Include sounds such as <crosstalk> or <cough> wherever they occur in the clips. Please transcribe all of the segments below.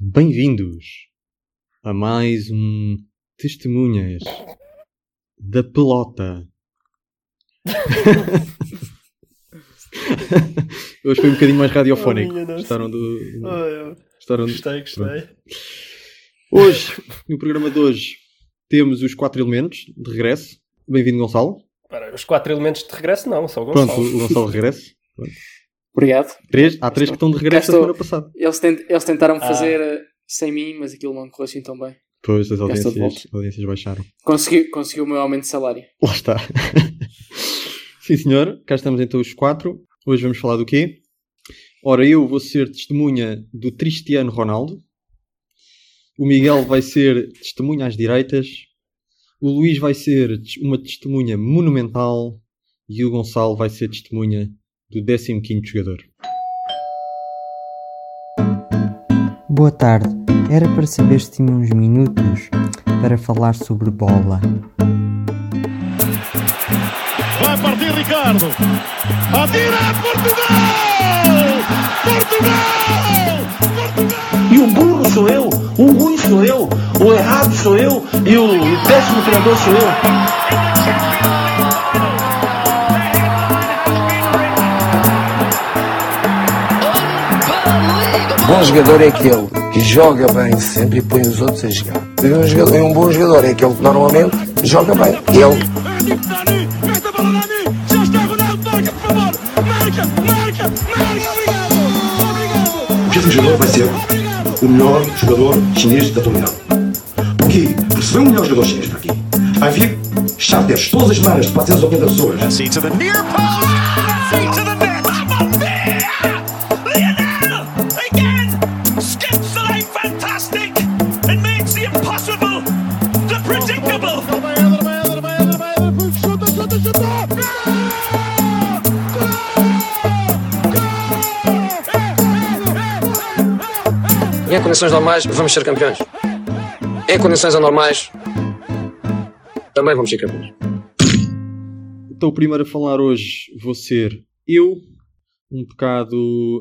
Bem-vindos a mais um Testemunhas da Pelota. <laughs> Hoje foi um bocadinho mais radiofónico. Oh. Gostaram do. Oh, Gostaram do- gostei, gostei. Hoje, no programa de hoje, temos os quatro elementos de regresso. Bem-vindo, Gonçalo. Para, os quatro elementos de regresso, não, só o Pronto, Gonçalo. o Gonçalo regressa. <laughs> Obrigado. Três, há três que estão de regresso da semana passada. Eles, tent- eles tentaram Ah. fazer eh, sem mim, mas aquilo não correu assim tão bem. Pois as audiências, audiências baixaram. Consegui, consegui o meu aumento de salário. Lá está. <laughs> Sim, senhor. Cá estamos então os quatro. Hoje vamos falar do quê? Ora, eu vou ser testemunha do Cristiano Ronaldo. O Miguel vai ser testemunha às direitas. O Luís vai ser uma testemunha monumental. E o Gonçalo vai ser testemunha do 15º jogador. Boa tarde. Era para saber se tinha uns minutos para falar sobre bola. Vai partir Ricardo. Atira Portugal! Portugal! Portugal! E o burro sou eu, o ruim sou eu, o errado sou eu e o péssimo treinador sou eu. Bom jogador é aquele que joga bem sempre e põe os outros a jogar. E um, jogador, e um bom jogador é aquele que normalmente joga bem. Ele É Dani, já está Ronaldo. O vai ser o melhor jogador chinês da atualidade. Porque receber um melhor jogador chinês para aqui, vai vir charters todas as semanas de 480 pessoas. Condições normais, vamos ser campeões. Em condições anormais, também vamos ser campeões. Então, o primeiro a falar hoje vou ser eu, um bocado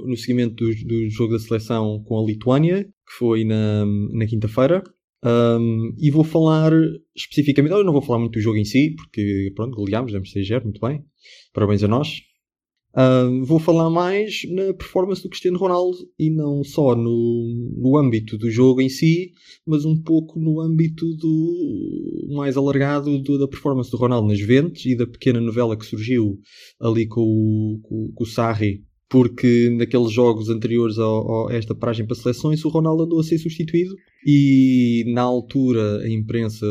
no seguimento do, do jogo da seleção com a Lituânia, que foi na, na quinta-feira. Um, e vou falar especificamente, eu não vou falar muito do jogo em si, porque pronto, goleámos, demos 6-0, muito bem. Parabéns a nós. Um, vou falar mais na performance do Cristiano Ronaldo e não só no, no âmbito do jogo em si, mas um pouco no âmbito do mais alargado do- da performance do Ronaldo nas Juventus e da pequena novela que surgiu ali com o, com, com o Sarri, porque naqueles jogos anteriores a esta paragem para seleções o Ronaldo andou a ser substituído e na altura a imprensa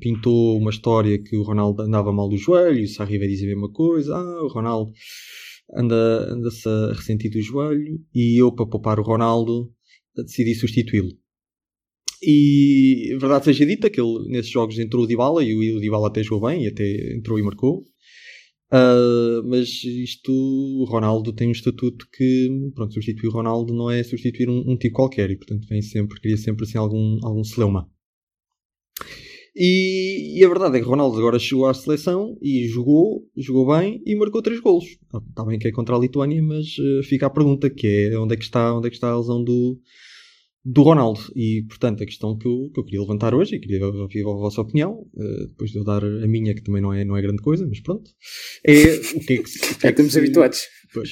pintou uma história que o Ronaldo andava mal do joelho o Sarri veio dizer a mesma coisa, ah, o Ronaldo anda- anda-se a ressentir do joelho e eu para poupar o Ronaldo decidi substituí-lo. E verdade seja dita que ele nesses jogos entrou o Dybala e o, o Dybala até jogou bem e até entrou e marcou. Ah, mas isto, o Ronaldo tem um estatuto que, pronto, substituir o Ronaldo não é substituir um, um tipo qualquer e, portanto, vem sempre, cria sempre assim algum, algum celeuma. E, e a verdade é que Ronaldo agora chegou à seleção e jogou, jogou bem e marcou três golos. Está bem que é contra a Lituânia, mas eh, fica a pergunta que é onde é que está, onde é que está a lesão do, do Ronaldo. E, portanto, a questão que eu, que eu queria levantar hoje, e queria ouvir a vossa opinião, eh, depois de eu dar a minha, que também não é, não é grande coisa, mas pronto, é o que é que se... que é <laughs> que estamos se- habituados. Pois.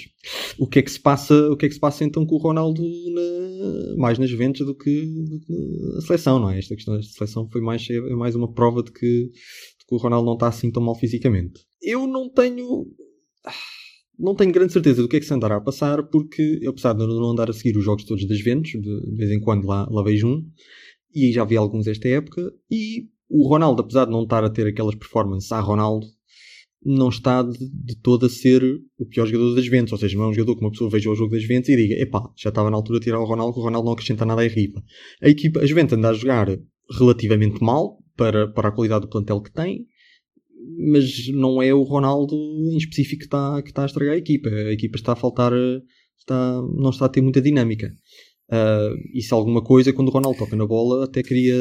O que é que se passa, o que é que se passa então com o Ronaldo na- mais nas Juventus do que, do que na seleção, não é? Esta questão desta seleção foi mais, é mais uma prova de que, de que o Ronaldo não está assim tão mal fisicamente. Eu não tenho não tenho grande certeza do que é que se andará a passar, porque eu, apesar de não andar a seguir os jogos todos das Juventus, de, de vez em quando lá, lá vejo um, e já vi alguns esta época, e o Ronaldo, apesar de não estar a ter aquelas performances a Ronaldo, não está de, de todo a ser o pior jogador das Juventus, ou seja, não é um jogador que uma pessoa veja o jogo das Juventus e diga, epá, já estava na altura de tirar o Ronaldo, que o Ronaldo não acrescenta nada à equipa. A equipa, a Juventus anda a jogar relativamente mal para, para a qualidade do plantel que tem, mas não é o Ronaldo em específico que está, que está a estragar a equipa. A equipa está a faltar, está, não está a ter muita dinâmica. Ah, e se alguma coisa, quando o Ronaldo toca na bola, até queria,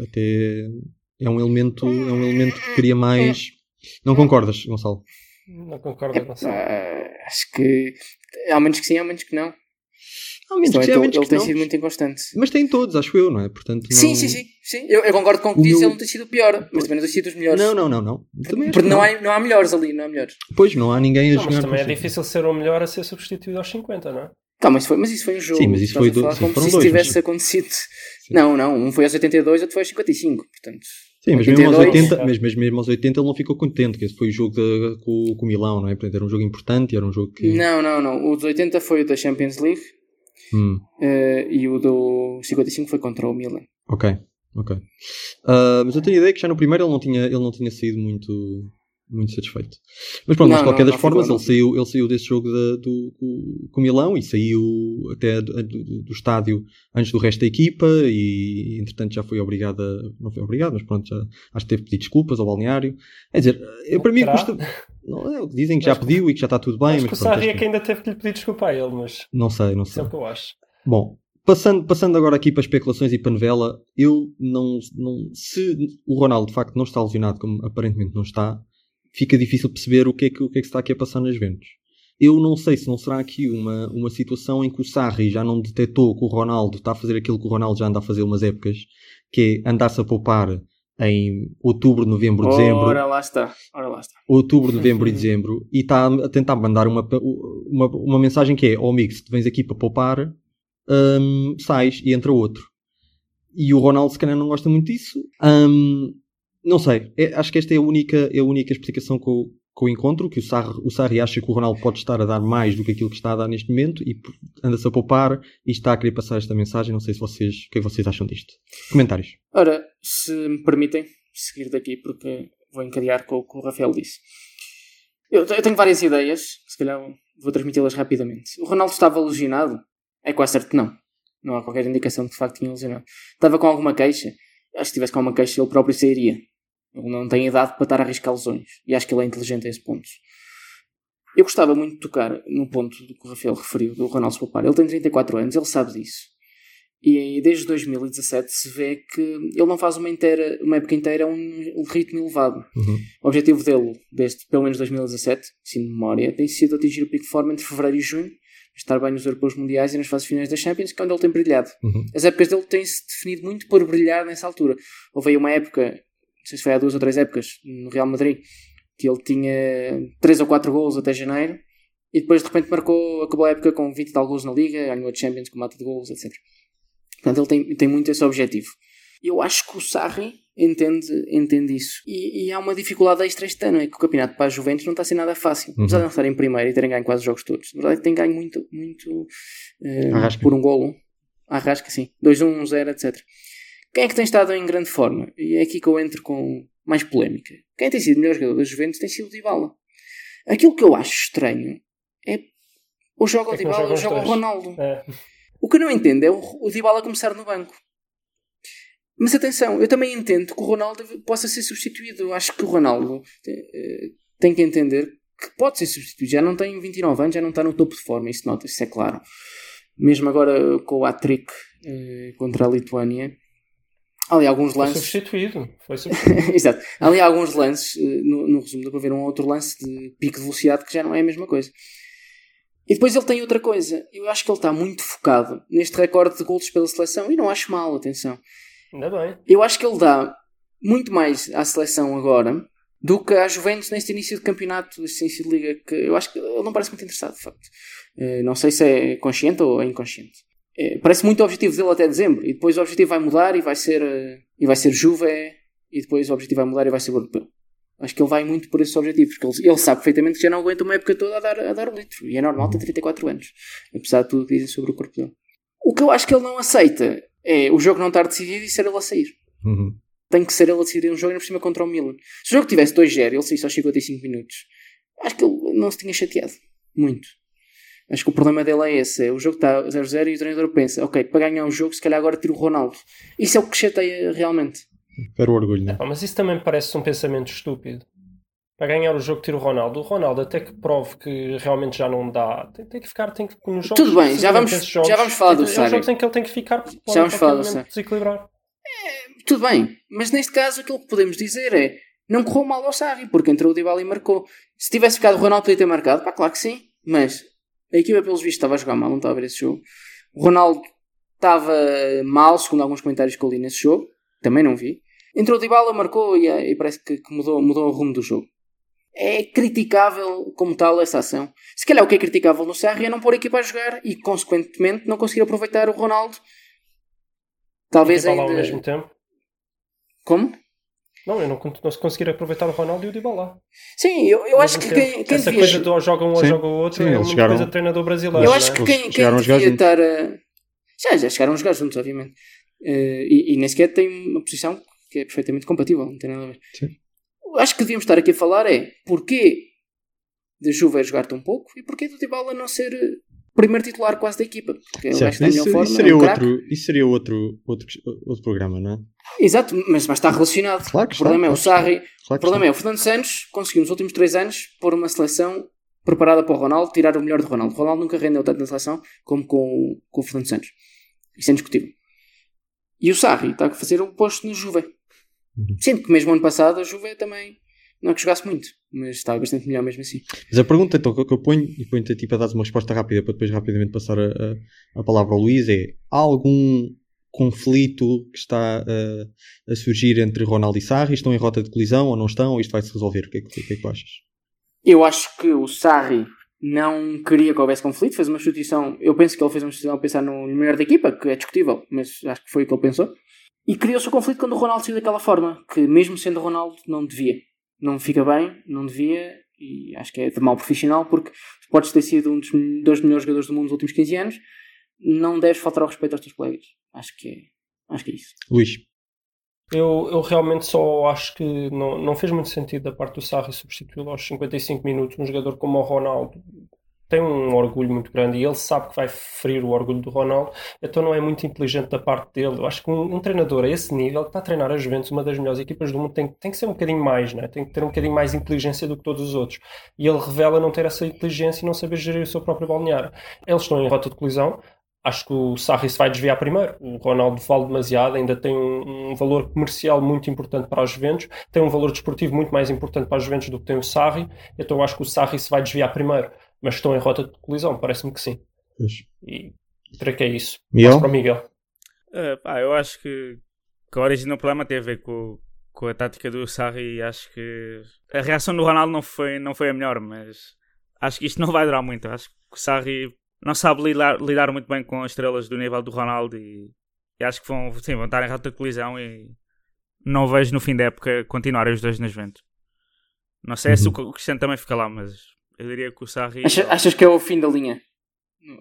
até é um elemento, é um elemento que queria mais. Não concordas, Gonçalo? Não concordo, Gonçalo. Ah, acho que há menos que sim, há menos que não. Há momentos Então, que sim, há ele, momentos ele que tem não. sido muito inconstante. Mas tem todos, acho eu, não é? Portanto, não... Sim, sim, sim. sim. Eu, eu concordo com o que disse, meu- ele não tem sido o pior, mas também não tem sido dos melhores. Não, não, não, não. Também Porque que não há, não há melhores ali, não há melhores. Pois, não há ninguém a Não, mas jogar também é difícil ser o melhor a ser substituído aos 50, não é? Tá, mas, foi, mas isso foi um jogo. Sim, mas isso foi do- falar sim, como foram se isso dois, tivesse mas- acontecido. Não, não. Um foi aos 82 outro foi aos 55. Portanto, Sim, mas mesmo, aos 82, 80, mas, mas mesmo aos 80 ele não ficou contente, que esse foi o jogo de- com, com o Milão, não é? Portanto, era um jogo importante, era um jogo que... Não, não, não. O dos 80 foi o da Champions League Hum, eh, e o do 55 foi contra o Milan. ok, ok. Ah, mas eu tenho a ideia que já no primeiro ele não tinha, ele não tinha saído muito, muito satisfeito. Mas pronto, Não, mas de qualquer não, das não formas ele, saiu, ele saiu desse jogo da- do, com, Milão e saiu até do, do- do estádio antes do resto da equipa e entretanto já foi obrigado a, não foi obrigado, mas pronto, já, acho que teve que pedir desculpas ao balneário. É dizer, eu, para mim custa... Não, é, dizem que já pediu e que já está tudo bem, Acho mas que o Sarri é que ainda teve que lhe pedir desculpa a ele, mas não sei, não isso sei. é o que eu acho. Bom, passando, passando agora aqui para especulações e para novela, eu não, não. Se o Ronaldo de facto não está lesionado, como aparentemente não está, fica difícil perceber o que é que, o que, é que está aqui a passar nas Juventus. Eu não sei se não será aqui uma, uma situação em que o Sarri já não detectou que o Ronaldo está a fazer aquilo que o Ronaldo já anda a fazer umas épocas, que é andar-se a poupar em outubro, novembro, dezembro Ora lá está. Ora lá está. outubro, <laughs> novembro e dezembro e está a tentar mandar uma, uma, uma mensagem que é: Ó amigo, se tu vens aqui para poupar, hum, sais e entra outro. E o Ronaldo, se calhar, não gosta muito disso. Hum, não sei, É- acho que esta é a única, é a única explicação que eu, que eu encontro: que o Sarri, o Sarri acha que o Ronaldo pode estar a dar mais do que aquilo que está a dar neste momento e anda-se a poupar e está a querer passar esta mensagem. Não sei se vocês, o que é que vocês acham disto. Comentários. Ora, se me permitem seguir daqui, porque vou encadear com o que o Rafael disse. Eu, eu tenho várias ideias, se calhar vou transmiti-las rapidamente. O Ronaldo estava lesionado? É quase certo que não. Não há qualquer indicação de que de facto tinha lesionado. Estava com alguma queixa? Acho que se tivesse com alguma queixa ele próprio sairia. Ele não tem idade para estar a arriscar lesões. E acho que ele é inteligente a esse ponto. Eu gostava muito de tocar no ponto do que o Rafael referiu, do Ronaldo se poupar. Ele tem 34 anos, ele sabe disso. E desde 2017 se vê que ele não faz uma, inteira, uma época inteira a um ritmo elevado. Uhum. O objetivo dele, desde pelo menos 2017, assim de memória, tem sido atingir o pico de forma entre fevereiro e junho, estar bem nos europeus mundiais e nas fases finais da Champions, que é onde ele tem brilhado. Uhum. As épocas dele têm-se definido muito por brilhar nessa altura. Houve aí uma época, não sei se foi há duas ou três épocas, no Real Madrid, que ele tinha 3 ou 4 golos até janeiro e depois de repente marcou, acabou a época com 20 e tal golos na Liga, ganhou a Champions com mata de golos, etc. Portanto, ele tem, tem muito esse objetivo. Eu acho que o Sarri entende, entende isso. E, e há uma dificuldade extra este ano, é que o campeonato para a Juventus não está a ser nada fácil. Apesar de não estar em primeiro e terem ganho quase os jogos todos. Na verdade, tem ganho muito, muito Arrasca. por um golo. Arrasca, sim. 2-1, 1-0, etc. Quem é que tem estado em grande forma? E é aqui que eu entro com mais polémica. Quem tem sido o melhor jogador da Juventus tem sido o Dybala. Aquilo que eu acho estranho é ou joga o É Dybala ou joga o. Ronaldo. É. O que eu não entendo é o, o Dybala começar no banco. Mas atenção, eu também entendo que o Ronaldo possa ser substituído. Acho que o Ronaldo eh, tem que entender que pode ser substituído. Já não tem 29 anos, já não está no topo de forma, isso nota, isso é claro. Mesmo agora com o hat-trick eh, contra a Lituânia, ali alguns Foi lances. substituído. Foi <laughs> substituído. Exato. Há ali alguns lances, eh, no, no resumo, dá para ver um outro lance de pico de velocidade que já não é a mesma coisa. E depois ele tem outra coisa. Eu acho que ele está muito focado neste recorde de gols pela seleção. E não acho mal, atenção. Ainda bem. Eu acho que ele dá muito mais à seleção agora do que à Juventus neste início de campeonato, neste início de liga. Que eu acho que ele não parece muito interessado, de facto. Eh, Não sei se é consciente ou é inconsciente. Eh, Parece muito o objetivo dele até dezembro. E depois o objetivo vai mudar e vai ser, eh, e vai ser Juve. E depois o objetivo vai mudar e vai ser o europeu. Acho que ele vai muito por esses objetivos, porque ele, ele sabe perfeitamente que já não aguenta uma época toda a dar, a dar o litro. E é normal ter 34 anos, apesar de tudo o que dizem sobre o corpo dele. O que eu acho que ele não aceita é o jogo não estar decidido e ser ele a sair. Uhum. Tem que ser ele a decidir um jogo ainda por cima contra o Milan. Se o jogo tivesse 2-0 e ele saísse aos 55 minutos, acho que ele não se tinha chateado. Muito. Acho que o problema dele é esse. É o jogo está 0-0 e o treinador pensa, ok, para ganhar o jogo, se calhar agora tiro o Ronaldo. Isso é o que chateia realmente. Quero o orgulho, né? Mas isso também me parece um pensamento estúpido. Para ganhar o jogo, tiro o Ronaldo. O Ronaldo, até que prove que realmente já não dá, tem, tem que ficar. Tem que, nos jogos, Tudo bem, já vamos- jogos, já vamos falar do é, Sarri. É jogos em que ele tem que ficar. pode vamos falar do Sarri. desequilibrar. Tudo bem, mas neste caso aquilo que podemos dizer é não correu mal ao Sarri, porque entrou o Dybala e marcou. Se tivesse ficado o Ronaldo podia ter marcado, pá, claro que sim, mas a equipa pelos vistos estava a jogar mal, não estava a ver esse jogo. O Ronaldo estava mal, segundo alguns comentários que eu li nesse jogo. Também não vi. Entrou de Dybala, marcou e, e parece que, que mudou, mudou o rumo do jogo. É criticável como tal essa ação. Se calhar o que é criticável no Sarri é não pôr a equipa a jogar e, consequentemente, não conseguir aproveitar o Ronaldo. Talvez ainda... ao mesmo tempo. Como? Não, eu não, não se conseguir aproveitar o Ronaldo e o Dybala. Sim, eu, eu acho que quem, quem Essa devia... coisa do ou joga um ou joga o outro Sim, é uma chegaram- coisa de treinador brasileiro. Eu acho é? que quem, quem devia juntos. estar a... Já, já chegaram a jogar juntos, obviamente. Eh, e, e nem sequer tem uma posição que é perfeitamente compatível, não tem nada a ver. Sim. Acho que devíamos estar aqui a falar é porquê de Juve jogar tão pouco e porquê do Dybala não ser eh, primeiro titular quase da equipa. Porque Certo, está isso, forma, isso seria, é um craque. outro, isso seria outro, outro, outro programa, não é? Exato, mas, mas está relacionado. Claro o problema está, é o Sarri. Claro O problema é o Fernando Santos conseguiu nos últimos três anos pôr uma seleção preparada para o Ronaldo, tirar o melhor do Ronaldo. O Ronaldo nunca rendeu tanto na seleção como com, o- com o Fernando Santos. Isso é indiscutível. E o Sarri está a fazer o posto no Juve. Uhum. Sendo que mesmo ano passado a Juve também não é que jogasse muito, mas estava bastante melhor mesmo assim. Mas a pergunta então que eu ponho, e ponho-te a dar uma resposta rápida para depois rapidamente passar a, a, a palavra ao Luís, é há algum conflito que está uh, a surgir entre Ronaldo e Sarri? Estão em rota de colisão ou não estão? Ou isto vai se resolver? O que é que, que, é que tu achas? Eu acho que o Sarri não queria que houvesse conflito, fez uma substituição. Eu penso que ele fez uma substituição a pensar no melhor da equipa, que é discutível, mas acho que foi o que ele pensou. E criou-se o conflito quando o Ronaldo saiu daquela forma, que mesmo sendo Ronaldo, não devia. Não fica bem, não devia, e acho que é de mal profissional, porque podes ter sido um dos dois melhores jogadores do mundo nos últimos 15 anos, não deves faltar ao respeito aos teus colegas. Acho que é, acho que é isso. Luís, Eu, eu realmente só acho que não, não fez muito sentido da parte do Sarri substituí-lo aos 55 minutos. Um jogador como o Ronaldo tem um orgulho muito grande e ele sabe que vai ferir o orgulho do Ronaldo, então não é muito inteligente da parte dele. Eu acho que um, um treinador a esse nível, que está a treinar a Juventus, uma das melhores equipas do mundo, tem, tem que ser um bocadinho mais, né? tem que ter um bocadinho mais inteligência do que todos os outros. E ele revela não ter essa inteligência e não saber gerir o seu próprio balneário. Eles estão em rota de colisão, Acho que o Sarri se vai desviar primeiro. O Ronaldo vale demasiado, ainda tem um, um, valor comercial muito importante para os Juventus, tem um valor desportivo muito mais importante para os Juventus do que tem o Sarri, então acho que o Sarri se vai desviar primeiro. Mas estão em rota de colisão, parece-me que sim. pois. E creio que é isso. Miguel? Para o Miguel. Uh, pá, eu acho que, que a origem do problema tem a ver com, com a tática do Sarri e acho que a reação do Ronaldo não foi, não foi a melhor, mas acho que isto não vai durar muito. Acho que o Sarri não sabe lidar, lidar muito bem com as estrelas do nível do Ronaldo e, e acho que vão, sim, vão estar em rota de colisão e não vejo no fim da época continuarem os dois nas Juventus. Não sei Uhum. se o Cristiano também fica lá, mas eu diria que o Sarri... Achas, achas que é o fim da linha?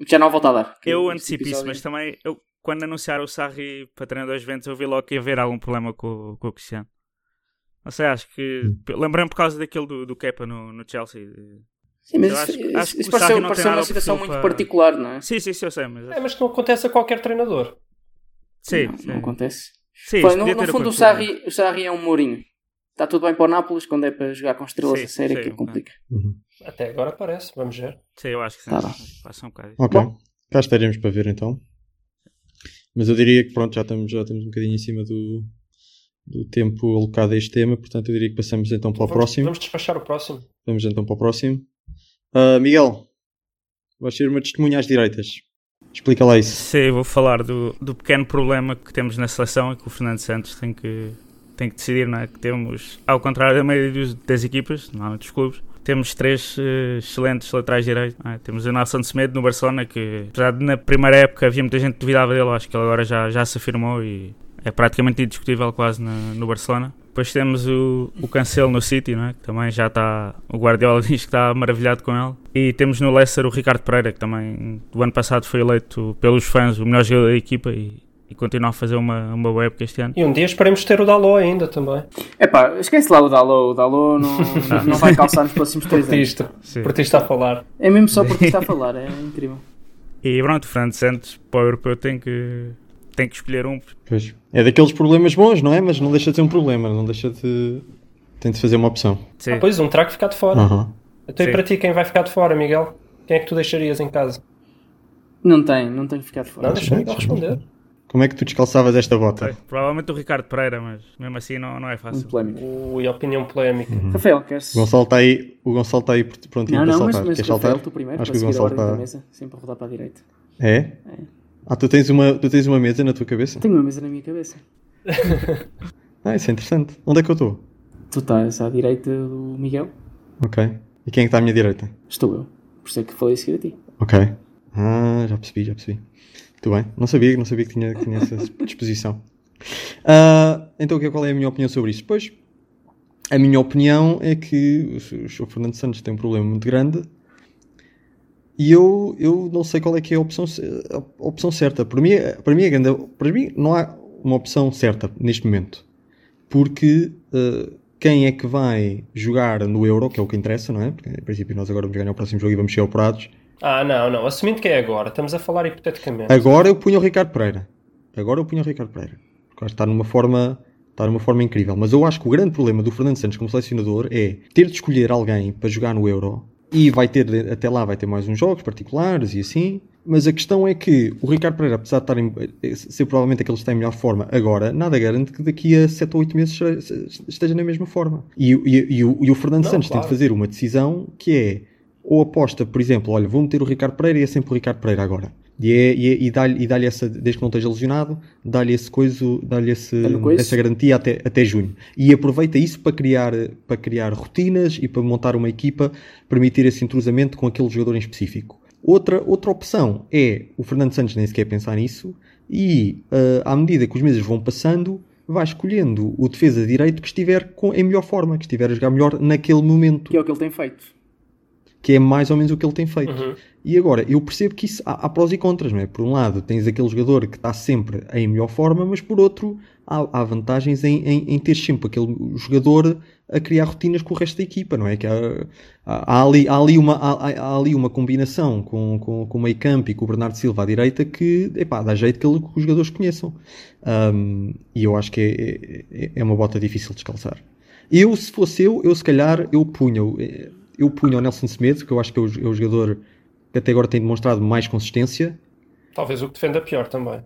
Já não há volta a dar. Que Eu antecipo isso, mas também eu, quando anunciaram o Sarri para treinador das Juventus, eu vi logo que ia haver algum problema com, com o Cristiano. Não sei, acho que. Lembrei-me por causa daquele do, do Kepa no, no Chelsea. Sim, mas Eu isso, acho- isso, acho isso pareceu, uma situação muito para- particular, não é? Sim, sim, sim, eu sei, mas. É, mas que não acontece a qualquer treinador. sim, não, sim. não acontece. Sim, Pô, no, no fundo, o acontecido. Sarri, o Sarri é um Mourinho. Está tudo bem para o Nápoles quando é para jogar com estrelas Sim, a sério sim, que complica. Uhum. Até agora parece, vamos ver. Sim, eu acho que sim. Tá. Passa um bocado. Ok. Bom. Cá estaremos para ver então. Mas eu diria que pronto, já estamos, já estamos um bocadinho em cima do, do tempo alocado a este tema, portanto eu diria que passamos então para o vamos, próximo. Vamos despachar o próximo. Vamos então para o próximo. Ah, Miguel, vais ser uma testemunha às direitas. Explica lá isso. Sim, vou falar do, do pequeno problema que temos na seleção e que o Fernando Santos tem que, tem que decidir, não é? Que temos, ao contrário da maioria das equipas, normalmente dos clubes, temos três eh, excelentes laterais direitos. é? Temos o Nelson Semedo no Barcelona, que apesar de na primeira época havia muita gente que duvidava dele, acho que ele agora já, já se afirmou e é praticamente indiscutível quase na- no Barcelona. Depois temos o, o Cancelo no City, não é? que também já está. O Guardiola <laughs> diz que está maravilhado com ele. E temos no Leicester o Ricardo Pereira, que também do ano passado foi eleito pelos fãs o melhor jogador da equipa e, e continua a fazer uma, uma boa época este ano. E um dia esperemos ter o Dalot ainda também. Epá, esquece lá o Dalot. O Dalot não, <laughs> não, não vai calçar nos próximos três anos. Portista. Sim. Portista a falar. É mesmo só porque está a falar, é incrível. <laughs> E pronto, o Fernando Santos para o europeu tem que, tem que escolher um. Pois. É daqueles problemas bons, não é? Mas não deixa de ser um problema, não deixa de. Tem de fazer uma opção. Sim. Ah, pois, um trago ficar de fora. Aham. Então e para ti, quem vai ficar de fora, Miguel? Quem é que tu deixarias em casa? Não tem, não tem que ficar de fora. Não, deixa o Miguel responder. Como é que tu descalçavas esta bota? Sei, Provavelmente o Ricardo Pereira, mas mesmo assim não, não é fácil. Polémico. Ui, opinião polémica. Rafael, queres. O Gonçalo está aí, o Gonçalo está aí prontinho Não, para não, mas, saltar. mas Queres Rafael, saltar? tu primeiro, Acho para que o seguir a Gonçalo está. mesa, sempre a rodar para a direita. É? Ah, tu tens, uma, tu tens uma mesa na tua cabeça? Tenho uma mesa na minha cabeça. <laughs> Ah, isso é interessante. Onde é que eu estou? Tu estás à direita do Miguel? Ok. E quem é que está à minha direita? Estou eu. Por isso é que falei a seguir a ti. Ok. Ah, já percebi, já percebi. Muito bem. Não sabia, não sabia que tinha, que tinha essa <laughs> disposição. Ah, então, é- qual é a minha opinião sobre isto? Pois, a minha opinião é que o Sr. Fernando Santos tem um problema muito grande e eu, eu não sei qual é que é a opção, a opção certa. Para mim, para, mim é grande, para mim não há uma opção certa neste momento. Porque ah, quem é que vai jogar no Euro, que é o que interessa, não é? Porque, em princípio, nós agora vamos ganhar o próximo jogo e vamos ser operados. Ah, não, não. Assumindo que é agora, estamos a falar hipoteticamente. Agora eu punho o Ricardo Pereira. Agora eu punho o Ricardo Pereira. Porque acho que está numa forma, está numa forma incrível. Mas eu acho que o grande problema do Fernando Santos como selecionador é ter de escolher alguém para jogar no Euro. E vai ter, até lá vai ter mais uns jogos particulares e assim. Mas a questão é que o Ricardo Pereira, apesar de estar em, ser provavelmente aquele que está em melhor forma agora, nada garante que daqui a 7 ou 8 meses esteja na mesma forma. E, o- e, e o, e o Fernando Não, Santos claro. tem de fazer uma decisão que é ou aposta, por exemplo, olha, vou meter o Ricardo Pereira e é sempre o Ricardo Pereira agora. E, é, e, é- e dá-lhe dá-lhe essa, desde que não esteja lesionado, dá-lhe esse coiso, dá-lhe essa garantia até, até junho. E aproveita isso para criar, para criar rotinas e para montar uma equipa, permitir esse entrosamento com aquele jogador em específico. Outra, outra opção é o Fernando Santos nem sequer pensar nisso e ah, à medida que os meses vão passando, vai escolhendo o defesa de direito que estiver com, em melhor forma, que estiver a jogar melhor naquele momento Que é o que ele tem feito. Que é mais ou menos o que ele tem feito. Uhum. E agora, eu percebo que isso há, há prós e contras, não é? Por um lado, tens aquele jogador que está sempre em melhor forma, mas por outro, há, há vantagens em, em, em ter sempre aquele jogador a criar rotinas com o resto da equipa, não é? Que há, há, ali, ali uma, há, ali uma combinação com, com, com o meio campo e com o Bernardo Silva à direita que, epá, dá jeito que, ele- que os jogadores conheçam. Um, e eu acho que é, é, é uma bota difícil de descalçar. Eu, se fosse eu, eu se calhar, eu punha, o- eu punha o Nelson Semedo, que eu acho que é o, é o jogador que até agora tem demonstrado mais consistência, Talvez o que defenda pior também.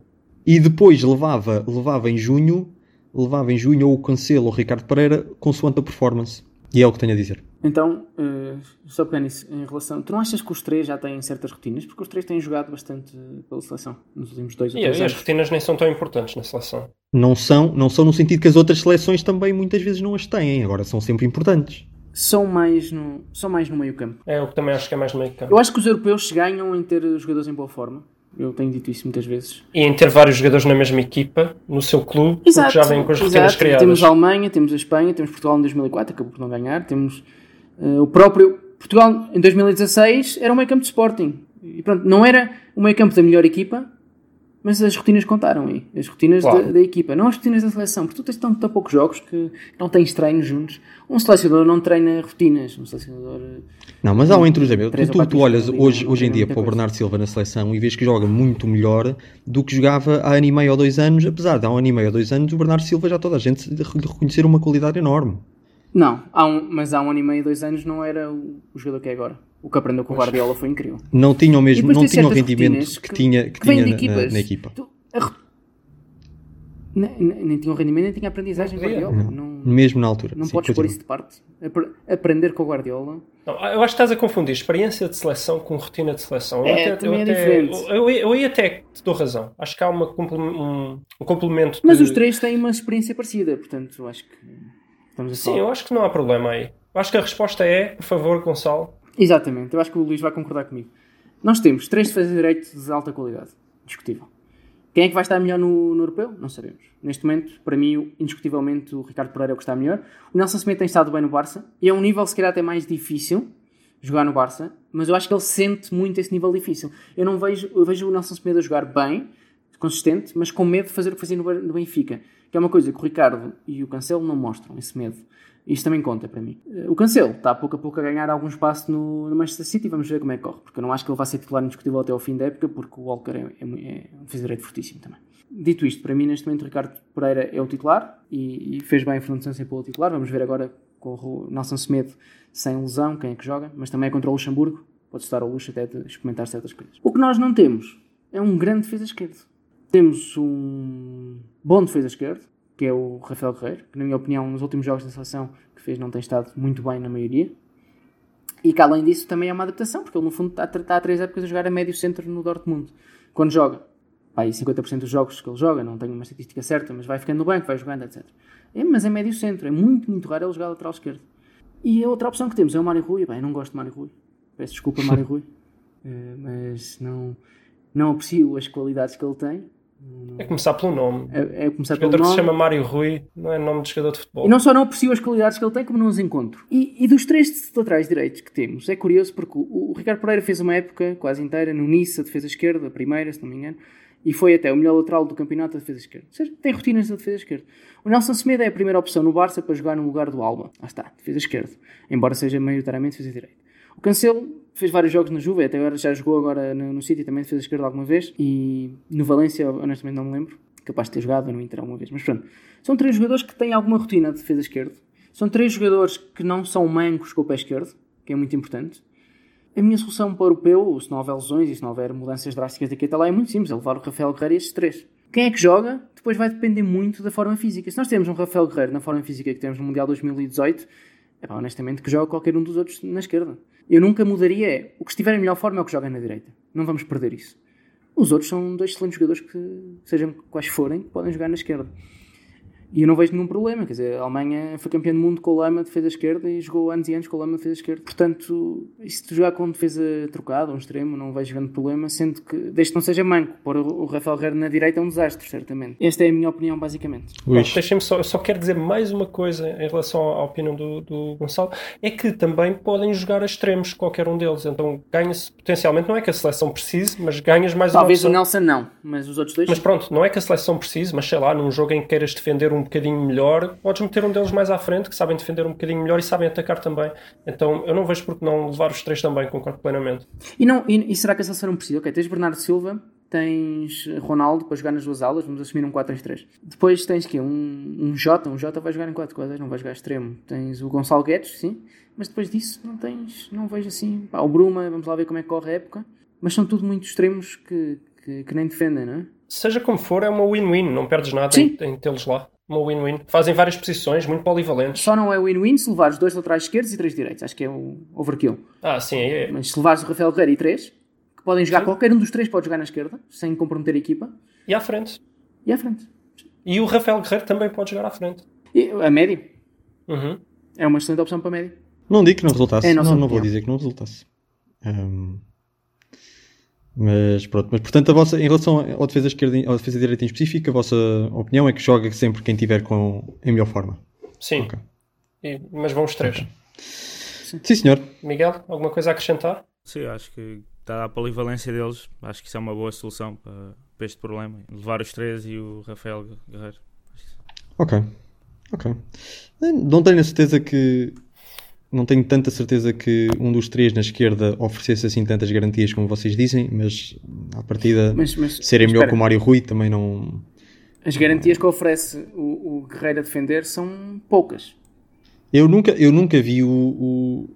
e depois levava, levava em junho, levava em junho ou o Cancelo ou o Ricardo Pereira, consoante a performance. E é o que tenho a dizer. Então, eh, só pegar nisso, em relação. Tu não achas que os três já têm certas rotinas? Porque os três têm jogado bastante pela seleção nos últimos dois ou E, três e as anos. rotinas nem são tão importantes na seleção. Não são, não são no sentido que as outras seleções também muitas vezes não as têm, agora são sempre importantes. São mais no, são mais no meio campo. É o que também acho que é mais no meio campo. Eu acho que os europeus ganham em ter jogadores em boa forma. Eu tenho dito isso muitas vezes. E em ter vários jogadores na mesma equipa, no seu clube, porque já vêm com as rotinas exato. criadas. Temos a Alemanha, temos a Espanha, temos Portugal em 2004, acabou por não ganhar. Temos eh, o próprio. Portugal em 2016 era um meio campo de Sporting. E pronto, não era o meio campo da melhor equipa, mas as rotinas contaram aí. As rotinas Claro. da, da equipa, não as rotinas da seleção. Porque tu tens tão, tão poucos jogos que não tens treinos juntos. Um selecionador não treina rotinas. Um selecionador. eh, Não, mas há um entrosamento. Tu, tu, tu olhas ali, hoje, hoje em dia para o. Bernardo Silva na seleção e vês que joga muito melhor do que jogava há ano e meio ou dois anos, apesar de há um ano e meio ou dois anos o Bernardo Silva já toda a gente lhe reconhecer uma qualidade enorme. Não, há um, mas há um ano e meio, dois anos não era o, o jogador que é agora. O que aprendeu com o Guardiola foi incrível. Não tinha o mesmo, não tinha o rendimento que, que- tinha, que que tinha na- na, equipas. na equipa. Tu- a nem tinha o rendimento, nem tinha a aprendizagem Não. Guardiola. Não, Mesmo na altura. não Sim, podes pôr isso de parte. Apre- Aprender com o Guardiola. Não, eu acho que estás a confundir experiência de seleção com rotina de seleção. Eu É, até- também eu é até- diferente. Eu, eu, eu aí até te dou razão. Acho que há uma um, um complemento. Mas de- os três têm uma experiência parecida, portanto acho que estamos a Sim, falar. eu acho que não há problema aí. Eu acho que a resposta é, por favor, Gonçalo. Exatamente, eu acho que o Luís vai concordar comigo. Nós temos três defesas de de alta qualidade, discutível. Quem é que vai estar melhor no, no europeu? Não sabemos. Neste momento, para mim, indiscutivelmente, o Ricardo Pereira é o que está melhor. O Nelson Smith tem estado bem no Barça e é um nível, se calhar, até mais difícil jogar no Barça, mas eu acho que ele sente muito esse nível difícil. Eu não vejo, eu vejo o Nelson Smith a jogar bem, consistente, mas com medo de fazer o que fazia no no Benfica, que é uma coisa que o Ricardo e o Cancelo não mostram, esse medo. Isso também conta para mim. Eh, O Cancelo está pouco a pouco a ganhar algum espaço no, no Manchester City. Vamos ver como é que corre. Porque eu não acho que ele vai ser titular indiscutível até ao fim da época, porque o Walker é, é, é um defesa direito fortíssimo também. Dito isto, para mim neste momento Ricardo Pereira é o titular e, e fez bem a Fernando Santos pôr o titular. Vamos ver agora com o Nelson Semedo sem lesão, quem é que joga, mas também é contra o Luxemburgo. Pode estar ao luxo até de experimentar certas coisas. O que nós não temos é um grande defesa esquerdo. Temos um bom defesa esquerdo, que é o Rafael Guerreiro, que na minha opinião nos últimos jogos da seleção que fez não tem estado muito bem na maioria. E que além disso também é uma adaptação, porque ele no fundo está, está há três épocas a jogar a médio centro no Dortmund. Quando joga, pá, aí 50% dos jogos que ele joga, não tenho uma estatística certa, mas vai ficando no banco, vai jogando, etc. É, mas é médio centro, é muito, muito raro ele jogar lateral esquerdo. E a outra opção que temos é o Mário Rui. Bem, eu não gosto de Mário Rui. Peço desculpa, Mário <laughs> Rui. Eh, mas não, não aprecio as qualidades que ele tem. É começar pelo nome. É, é começar O jogador que se chama Mário Rui não é nome de jogador de futebol. E não só não aprecio as qualidades que ele tem, como não as encontro. E, e dos três laterais direitos que temos, é curioso porque o, o Ricardo Pereira fez uma época quase inteira no Nice, a defesa esquerda, a primeira, se não me engano, e foi até o melhor lateral do campeonato a defesa esquerda. Ou seja, tem rotinas da defesa esquerda. O Nelson Semedo é a primeira opção no Barça para jogar no lugar do Alba. Lá está, defesa esquerda. Embora seja maioritariamente defesa direita. O Cancelo fez vários jogos na Juve, até agora já jogou agora no, no City também defesa esquerda alguma vez, e no Valência, honestamente não me lembro, capaz de ter jogado no Inter alguma vez, mas pronto. São três jogadores que têm alguma rotina de defesa esquerda. São três jogadores que não são mancos com o pé esquerdo, que é muito importante. A minha solução para o europeu, se não houver lesões e se não houver mudanças drásticas daqui até lá, é muito simples, é levar o Rafael Guerreiro e estes três. Quem é que joga? Depois vai depender muito da forma física. Se nós temos um Rafael Guerreiro na forma física que temos no Mundial 2018, é pá, honestamente que joga qualquer um dos outros na esquerda. Eu nunca mudaria é, o que estiver em melhor forma é o que joga na direita. Não vamos perder isso. Os outros são dois excelentes jogadores que, sejam quais forem, podem jogar na esquerda. E eu não vejo nenhum problema, quer dizer, a Alemanha foi campeã do mundo com o Lama de defesa esquerda e jogou anos e anos com o Lama de defesa esquerda. Portanto, e se tu jogar com defesa trocada, um extremo, não vejo grande problema, sendo que, desde que não seja manco, pôr o o Rafael Guerreiro na direita é um desastre, certamente. Esta é a minha opinião, basicamente. Deixem-me só, eu só quero dizer mais uma coisa em relação à opinião do, do Gonçalo, é que também podem jogar a extremos, qualquer um deles. Então ganha-se potencialmente, não é que a seleção precise, mas ganhas mais Talvez uma o opção. Nelson não, mas os outros dois. Mas pronto, não é que a seleção precise, mas sei lá, num jogo em que queiras defender um bocadinho melhor, podes meter um deles mais à frente, que sabem defender um bocadinho melhor e sabem atacar também. Então eu não vejo porque não levar os três também, concordo plenamente. E, não, e, e será que a seleção não precisa? Ok, tens Bernardo Silva, tens Ronaldo para jogar nas duas aulas, vamos assumir um 4-3-3. Depois tens que um, um Jota, um Jota vai jogar em 4-4, não vai jogar extremo. Tens o Gonçalo Guedes, sim, mas depois disso não tens, não vejo assim. Pá, o Bruma, vamos lá ver como é que corre a época, mas são tudo muito extremos que, que, que nem defendem, não é? Seja como for, é uma win-win, não perdes nada Sim. em, em tê-los lá. Uma win-win. Fazem várias posições, muito polivalentes. Só não é win-win se levares dois laterais esquerdos e três direitos, acho que é o overkill. Ah, sim, é. Mas se levares o Rafael Guerreiro e três, que podem jogar, qualquer um dos três pode jogar na esquerda, sem comprometer a equipa, E à frente. e à frente. E o Rafael Guerreiro também pode jogar à frente. E a médio Uhum. é uma excelente opção para médio. não digo que não resultasse. É não, não vou dizer que não resultasse. Ahm, mas pronto, mas portanto, a vossa, em relação ao defesa esquerda e à defesa direita em específico, a vossa opinião é que joga sempre quem tiver com, em melhor forma. Sim. Ok. E- mas vão os três. Sim, senhor. Miguel, alguma coisa a acrescentar? Sim, acho que dada a polivalência deles, acho que isso é uma boa solução para, para este problema. Levar os três e o Rafael Guerreiro. Ok. Ok. Não tenho a certeza que. Não tenho tanta certeza que um dos três na esquerda oferecesse assim tantas garantias como vocês dizem, mas à partida Mas, mas, serem mas melhor espera, que o Mário Rui também não. As garantias que oferece o, o Guerreiro a defender são poucas. Eu nunca, eu nunca vi o, o,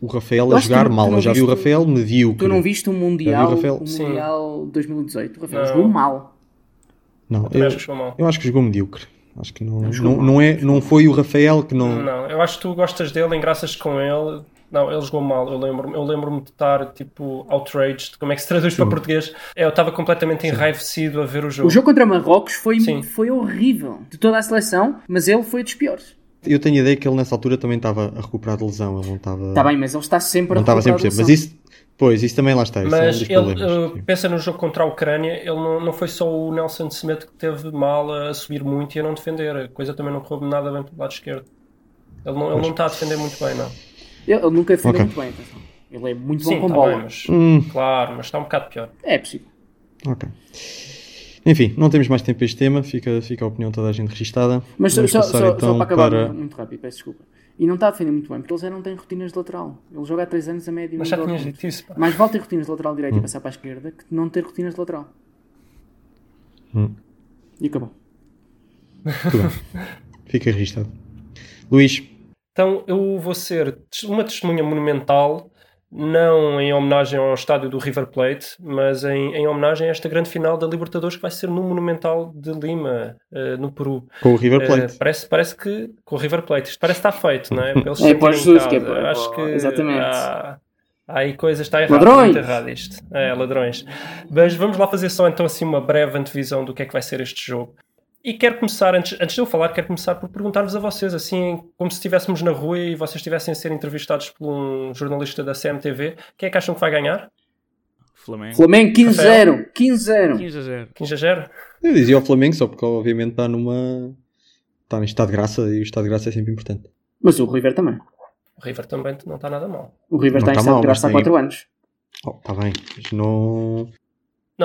o Rafael Eu a jogar mal. Eu já vi o Rafael medíocre. Tu não viste o Mundial, Rafael? o mundial 2018? O Rafael Não. jogou mal. Não, eu, acho que jogou mal. eu acho que jogou medíocre. Acho que não, não, não, é, não foi o Rafael que não. Não, eu acho que tu gostas dele, engraças com ele. Não, ele jogou mal. Eu lembro-me eu lembro de estar tipo outraged. Como é que se traduz para português? Eu estava completamente enraivecido a ver o jogo. O jogo contra Marrocos foi, Sim. foi horrível. De toda a seleção, mas ele foi dos piores. Eu tenho a ideia que ele nessa altura também estava a recuperar de lesão. Ele não estava. Está bem, mas ele está sempre não a estava recuperar 100%. da Mas lesão. isso, pois, isso também lá está. Isso é um Mas ele, uh, pensa no jogo contra a Ucrânia, ele não, não foi só o Nelson Semedo que teve mal a subir muito e a não defender. A coisa também não correu nada bem pelo lado esquerdo. Ele não, ele não está a defender muito bem, não. Ele, ele nunca defendeu Ok. muito bem, atenção. Ele é muito bom Sim, com tá bola. bem, mas, Hum, claro, mas está um bocado pior. É possível. ok. Enfim, não temos mais tempo para este tema. Fica, fica a opinião toda a gente registada. Mas só, Vamos só, passar, só- então, só para acabar para- muito, rápido, peço desculpa. E não está a defender muito bem, porque eles já não têm rotinas de lateral. Ele joga há 3 anos a médio. Mas já tinhas Dortmund. dito isso, pá. Mais vale ter rotinas de lateral Hum. direito e passar para a esquerda que não ter rotinas de lateral. Hum. E acabou. <laughs> Fica registado. Luís, Então eu vou ser uma testemunha monumental, não em homenagem ao estádio do River Plate, mas em, em homenagem a esta grande final da Libertadores que vai ser no Monumental de Lima, eh, no Peru. com o River Eh, Plate. parece, parece que com o River Plate, isto parece que está feito, não é? Para <laughs> eles É, para Jesus, que é para- Acho que exatamente. há, Há aí coisas, está errado, Ladrões! muito errado isto. É, ladrões. Mas vamos lá fazer só então assim uma breve antevisão do que é que vai ser este jogo. E quero começar, antes, antes de eu falar, quero começar por perguntar-vos a vocês, assim, como se estivéssemos na rua e vocês estivessem a ser entrevistados por um jornalista da CMTV, quem é que acham que vai ganhar? Flamengo. Flamengo 15-0. 15-0. 15 a 0. 15 a 0? Eu dizia ao Flamengo só porque obviamente está numa. está em estado de graça e o estado de graça é sempre importante. Mas o River também. O River também não está nada mal. O River Não está em estado mal, de graça há mas tem- 4 anos. Oh, está bem, mas não.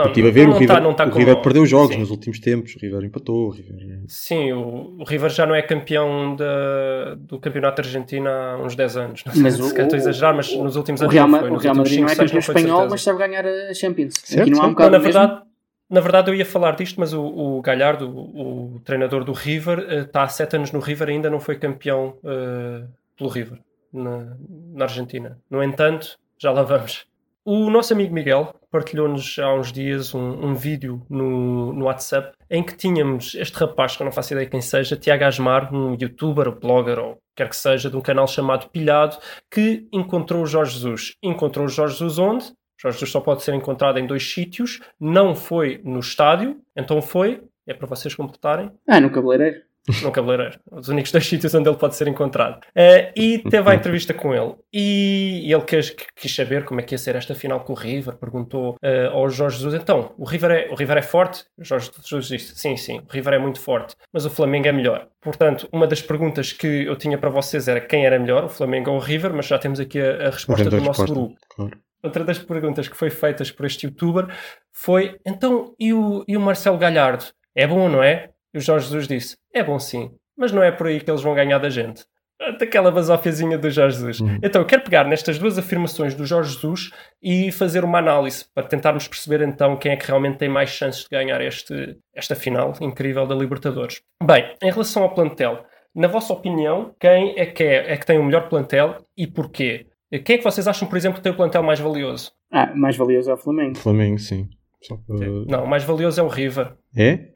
Não, estive a ver, não o River, não tá o como- River perdeu jogos Sim. nos últimos tempos, o River empatou, o River. Sim, o, o River já não é campeão da- do campeonato argentino há uns 10 anos. Não Mas sei o- se calhar estou a o- exagerar, mas nos últimos O anos Real, não Ma- foi. o Real Madrid não é campeão de espanhol, mas sabe ganhar a Champions. Certo, Aqui não há um bocado Não, na mesmo. verdade, na verdade eu ia falar disto, mas o, o Galhardo, o, o treinador do River, eh, está há 7 anos no River e ainda não foi campeão eh, pelo River na, na Argentina. No entanto, já lá vamos. O nosso amigo Miguel partilhou-nos há uns dias um, um vídeo no, no WhatsApp em que tínhamos este rapaz, que eu não faço ideia quem seja, Tiago Asmar, um youtuber, blogger ou quer que seja, de um canal chamado Pilhado, que encontrou o Jorge Jesus. Encontrou o Jorge Jesus onde? Jorge Jesus só pode ser encontrado em dois sítios. Não foi no estádio, então foi, é para vocês completarem, Ah, no cabeleireiro. No <laughs> cabeleireiro. Os únicos dois <laughs> sítios onde ele pode ser encontrado. Eh, e teve a entrevista com ele. E ele quis, quis saber como é que ia ser esta final com o River. Perguntou eh, ao Jorge Jesus: então, o River, é, o River é forte? O Jorge Jesus disse: sim, sim, o River é muito forte, mas o Flamengo é melhor. Portanto, uma das perguntas que eu tinha para vocês era quem era melhor, o Flamengo ou o River, mas já temos aqui a, a resposta do nosso resposta, grupo. claro. Outra das perguntas que foi feitas por este youtuber foi: então, e o, e o Marcelo Galhardo? É bom, não é? E o Jorge Jesus disse: é bom sim, mas não é por aí que eles vão ganhar da gente. Daquela basofiazinha do Jorge Jesus. Uhum. Então, eu quero pegar nestas duas afirmações do Jorge Jesus e fazer uma análise para tentarmos perceber então quem é que realmente tem mais chances de ganhar este, esta final incrível da Libertadores. Bem, em relação ao plantel, na vossa opinião, quem é que, é, é que tem o melhor plantel e porquê? Quem é que vocês acham, por exemplo, que tem o plantel mais valioso? Ah, mais valioso é o Flamengo. Flamengo, sim. Só para- Não, o mais valioso é o River. É?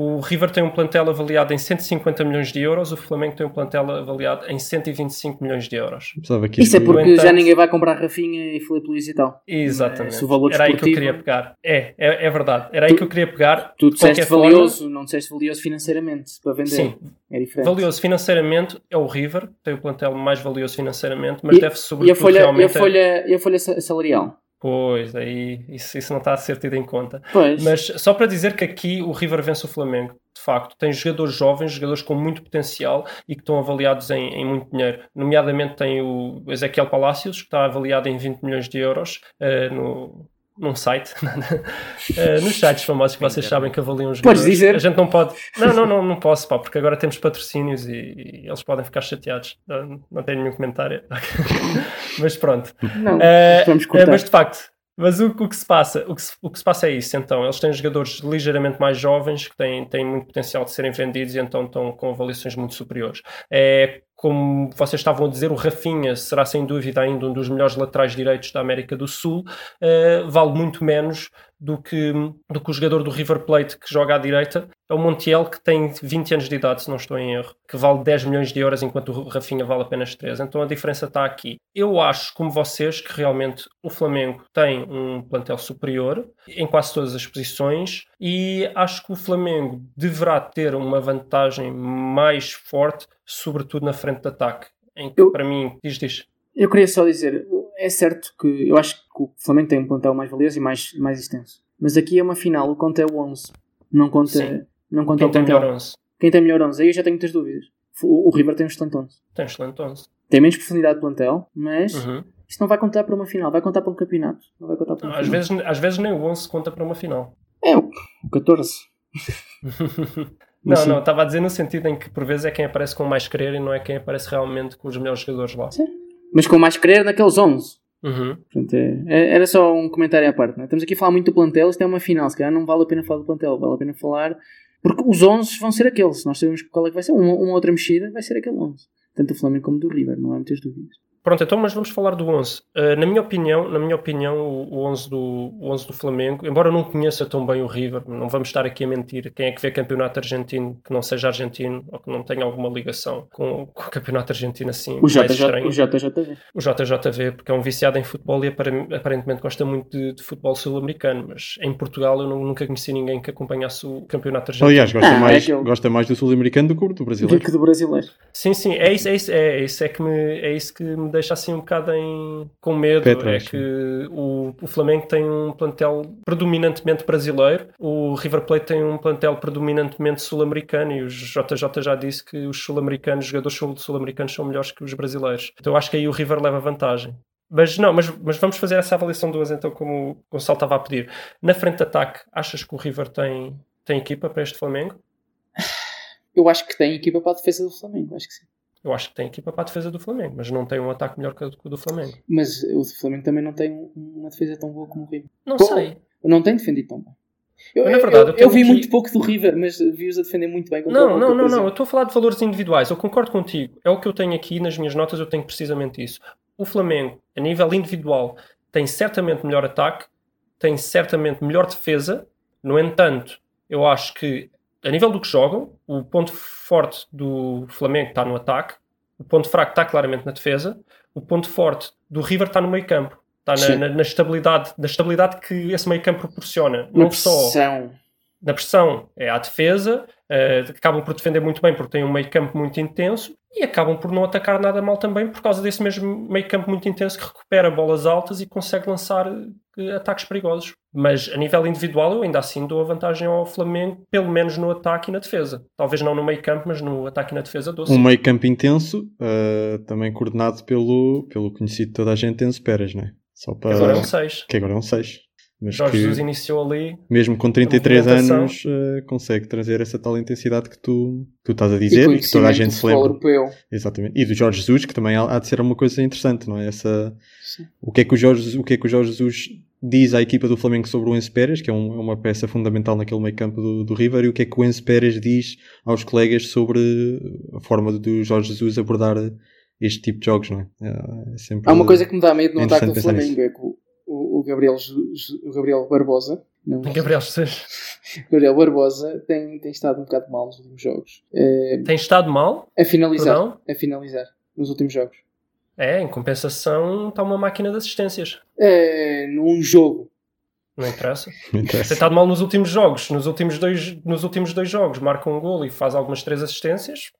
O River tem um plantel avaliado em 150 milhões de euros, o Flamengo tem um plantel avaliado em 125 milhões de euros. Isso é porque entanto- já ninguém vai comprar Rafinha e Filipe Luís e tal. Exatamente. O valor Era aí que eu queria pegar. É, é, é verdade. Era aí que eu queria pegar. Tu disseste forma, valioso, não disseste valioso financeiramente para vender. Sim, É diferente. valioso financeiramente é o River, tem o plantel mais valioso financeiramente, mas E- deve E a sobretudo folha, e a realmente... folha, e a folha sa- salarial? Pois, aí isso, isso não está a ser tido em conta. Pois. Mas só para dizer que aqui o River vence o Flamengo, de facto, tem jogadores jovens, jogadores com muito potencial e que estão avaliados em, em muito dinheiro. Nomeadamente tem o Ezequiel Palacios, que está avaliado em 20 milhões de euros eh, no, num site, <laughs> Eh, nos sites famosos que vocês sabem que avaliam os Podes jogadores. dizer. A gente não pode. Não, não, não, não posso, pá, porque agora temos patrocínios e, e eles podem ficar chateados. Não, não tenho nenhum comentário. <laughs> Mas pronto. Não, vamos cortar. mas de facto, mas o, o que se passa, o que se, o que se passa é isso. Então, eles têm jogadores ligeiramente mais jovens que têm, têm muito potencial de serem vendidos e então estão com avaliações muito superiores. É como vocês estavam a dizer, o Rafinha será sem dúvida ainda um dos melhores laterais direitos da América do Sul. eh, vale muito menos do que, do que o jogador do River Plate que joga à direita. É o Montiel que tem 20 anos de idade, se não estou em erro, que vale 10 milhões de euros enquanto o Rafinha vale apenas 3. Então a diferença está aqui. Eu acho, como vocês, que realmente o Flamengo tem um plantel superior em quase todas as posições e acho que o Flamengo deverá ter uma vantagem mais forte, sobretudo na frente de ataque. Em que, Eu- para mim, diz, diz. Eu queria só dizer, é certo que eu acho que o Flamengo tem um plantel mais valioso e mais, mais extenso. Mas aqui é uma final, o conta é o 11. Não conta, Sim. não conta Quem o tem plantel. melhor 11? Quem tem melhor 11? Aí eu já tenho muitas dúvidas. O, o River tem um excelente 11. Tem excelente 11. Tem menos profundidade de plantel, mas Uhum. isto não vai contar para uma final, vai contar para um campeonato. Não vai contar para um Às vezes, às vezes nem o 11 conta para uma final. É o, o 14. <laughs> Não, sim. não, estava a dizer no sentido em que por vezes é quem aparece com mais querer e não é quem aparece realmente com os melhores jogadores lá. Mas com mais querer naqueles 11. Uhum. Portanto, é- é- era só um comentário à parte. né? Estamos aqui a falar muito do plantel, isto é uma final. Se calhar não vale a pena falar do plantel, vale a pena falar. Porque os 11 vão ser aqueles. Nós sabemos qual é que vai ser. Uma, uma outra mexida vai ser aquele 11. Tanto do Flamengo como do River, não há muitas dúvidas. Pronto, então, mas vamos falar do 11. Uh, na minha opinião, na minha opinião, o, o 11 do o 11 do Flamengo, embora eu não conheça tão bem o River, não vamos estar aqui a mentir. Quem é que vê campeonato argentino que não seja argentino ou que não tenha alguma ligação com, com o campeonato argentino assim? O, mais JJ, o JJV. O JJV, porque é um viciado em futebol e apare- aparentemente gosta muito de, de futebol sul-americano, mas em Portugal eu não- nunca conheci ninguém que acompanhasse o campeonato argentino. Aliás, gosta, Ah, é mais, aquele- gosta mais do sul-americano do que do brasileiro. Do do brasileiro. Sim, sim, é isso, é isso, é, isso é que me, é isso que me deixa assim um bocado em, com medo. Atrás, é que o, o Flamengo tem um plantel predominantemente brasileiro, o River Plate tem um plantel predominantemente sul-americano e o JJ já disse que os sul-americanos, os jogadores sul- sul-americanos são melhores que os brasileiros. Então eu acho que aí o River leva vantagem. Mas não, mas, mas vamos fazer essa avaliação duas então, como o Gonçalo estava a pedir. Na frente de ataque, achas que o River tem, tem equipa para este Flamengo? Eu acho que tem equipa para a defesa do Flamengo, acho que sim. Eu acho que tem equipa para a defesa do Flamengo, mas não tem um ataque melhor que o do Flamengo. Mas o Flamengo também não tem um- uma defesa tão boa como o River. Não Bom, sei. Não tem defendido tão bem. Eu, Mas, na eu- verdade, eu eu, tenho vi muito pouco do River, mas vi-os a defender muito bem. Não, não, não, eu não. Eu estou a falar de valores individuais. Eu concordo contigo. É o que eu tenho aqui nas minhas notas. Eu tenho precisamente isso. O Flamengo, a nível individual, tem certamente melhor ataque, tem certamente melhor defesa. No entanto, eu acho que a nível do que jogam, o ponto forte do Flamengo está no ataque, o ponto fraco está claramente na defesa, o ponto forte do River está no meio campo. Está na, na- na estabilidade, na estabilidade que esse meio campo proporciona. Na Não só. Na pressão é à defesa, eh, acabam por defender muito bem porque têm um meio campo muito intenso e acabam por não atacar nada mal também por causa desse mesmo meio campo muito intenso que recupera bolas altas e consegue lançar eh, ataques perigosos. Mas a nível individual eu ainda assim dou a vantagem ao Flamengo, pelo menos no ataque e na defesa. Talvez não no meio campo, mas no ataque e na defesa dou Um meio campo intenso, uh, também coordenado pelo, pelo conhecido de toda a gente, Enzo Pérez, não é? Só para... Agora é um 6. Que agora é um 6. Mas Jorge Jesus iniciou ali. mesmo com 33 movimentação. anos, uh, consegue trazer essa tal intensidade que tu, tu estás a E dizer e, que toda a gente se lembra. europeu. Exatamente. E do Jorge Jesus, que também há, há de ser uma coisa interessante, não é? Essa, Sim. o, que é que o Jorge, o que é que o Jorge Jesus diz à equipa do Flamengo sobre o Enzo Pérez, que é, um- é uma peça fundamental naquele meio campo do, do River, e o que é que o Enzo Pérez diz aos colegas sobre a forma do Jorge Jesus abordar este tipo de jogos, não é? É, é sempre Há uma coisa que me dá medo no é ataque do Flamengo, é que Gabriel, o Gabriel Barbosa, não, Gabriel Gabriel Barbosa tem, tem estado um bocado mal nos últimos jogos. Eh, tem estado mal, a finalizar, Perdão? a finalizar nos últimos jogos. é, em compensação está uma máquina de assistências. Eh, num jogo, Não interessa. <laughs> Não Tem interessa. estado mal nos últimos jogos. Nos últimos dois, nos últimos dois jogos marca um gol e faz algumas três assistências.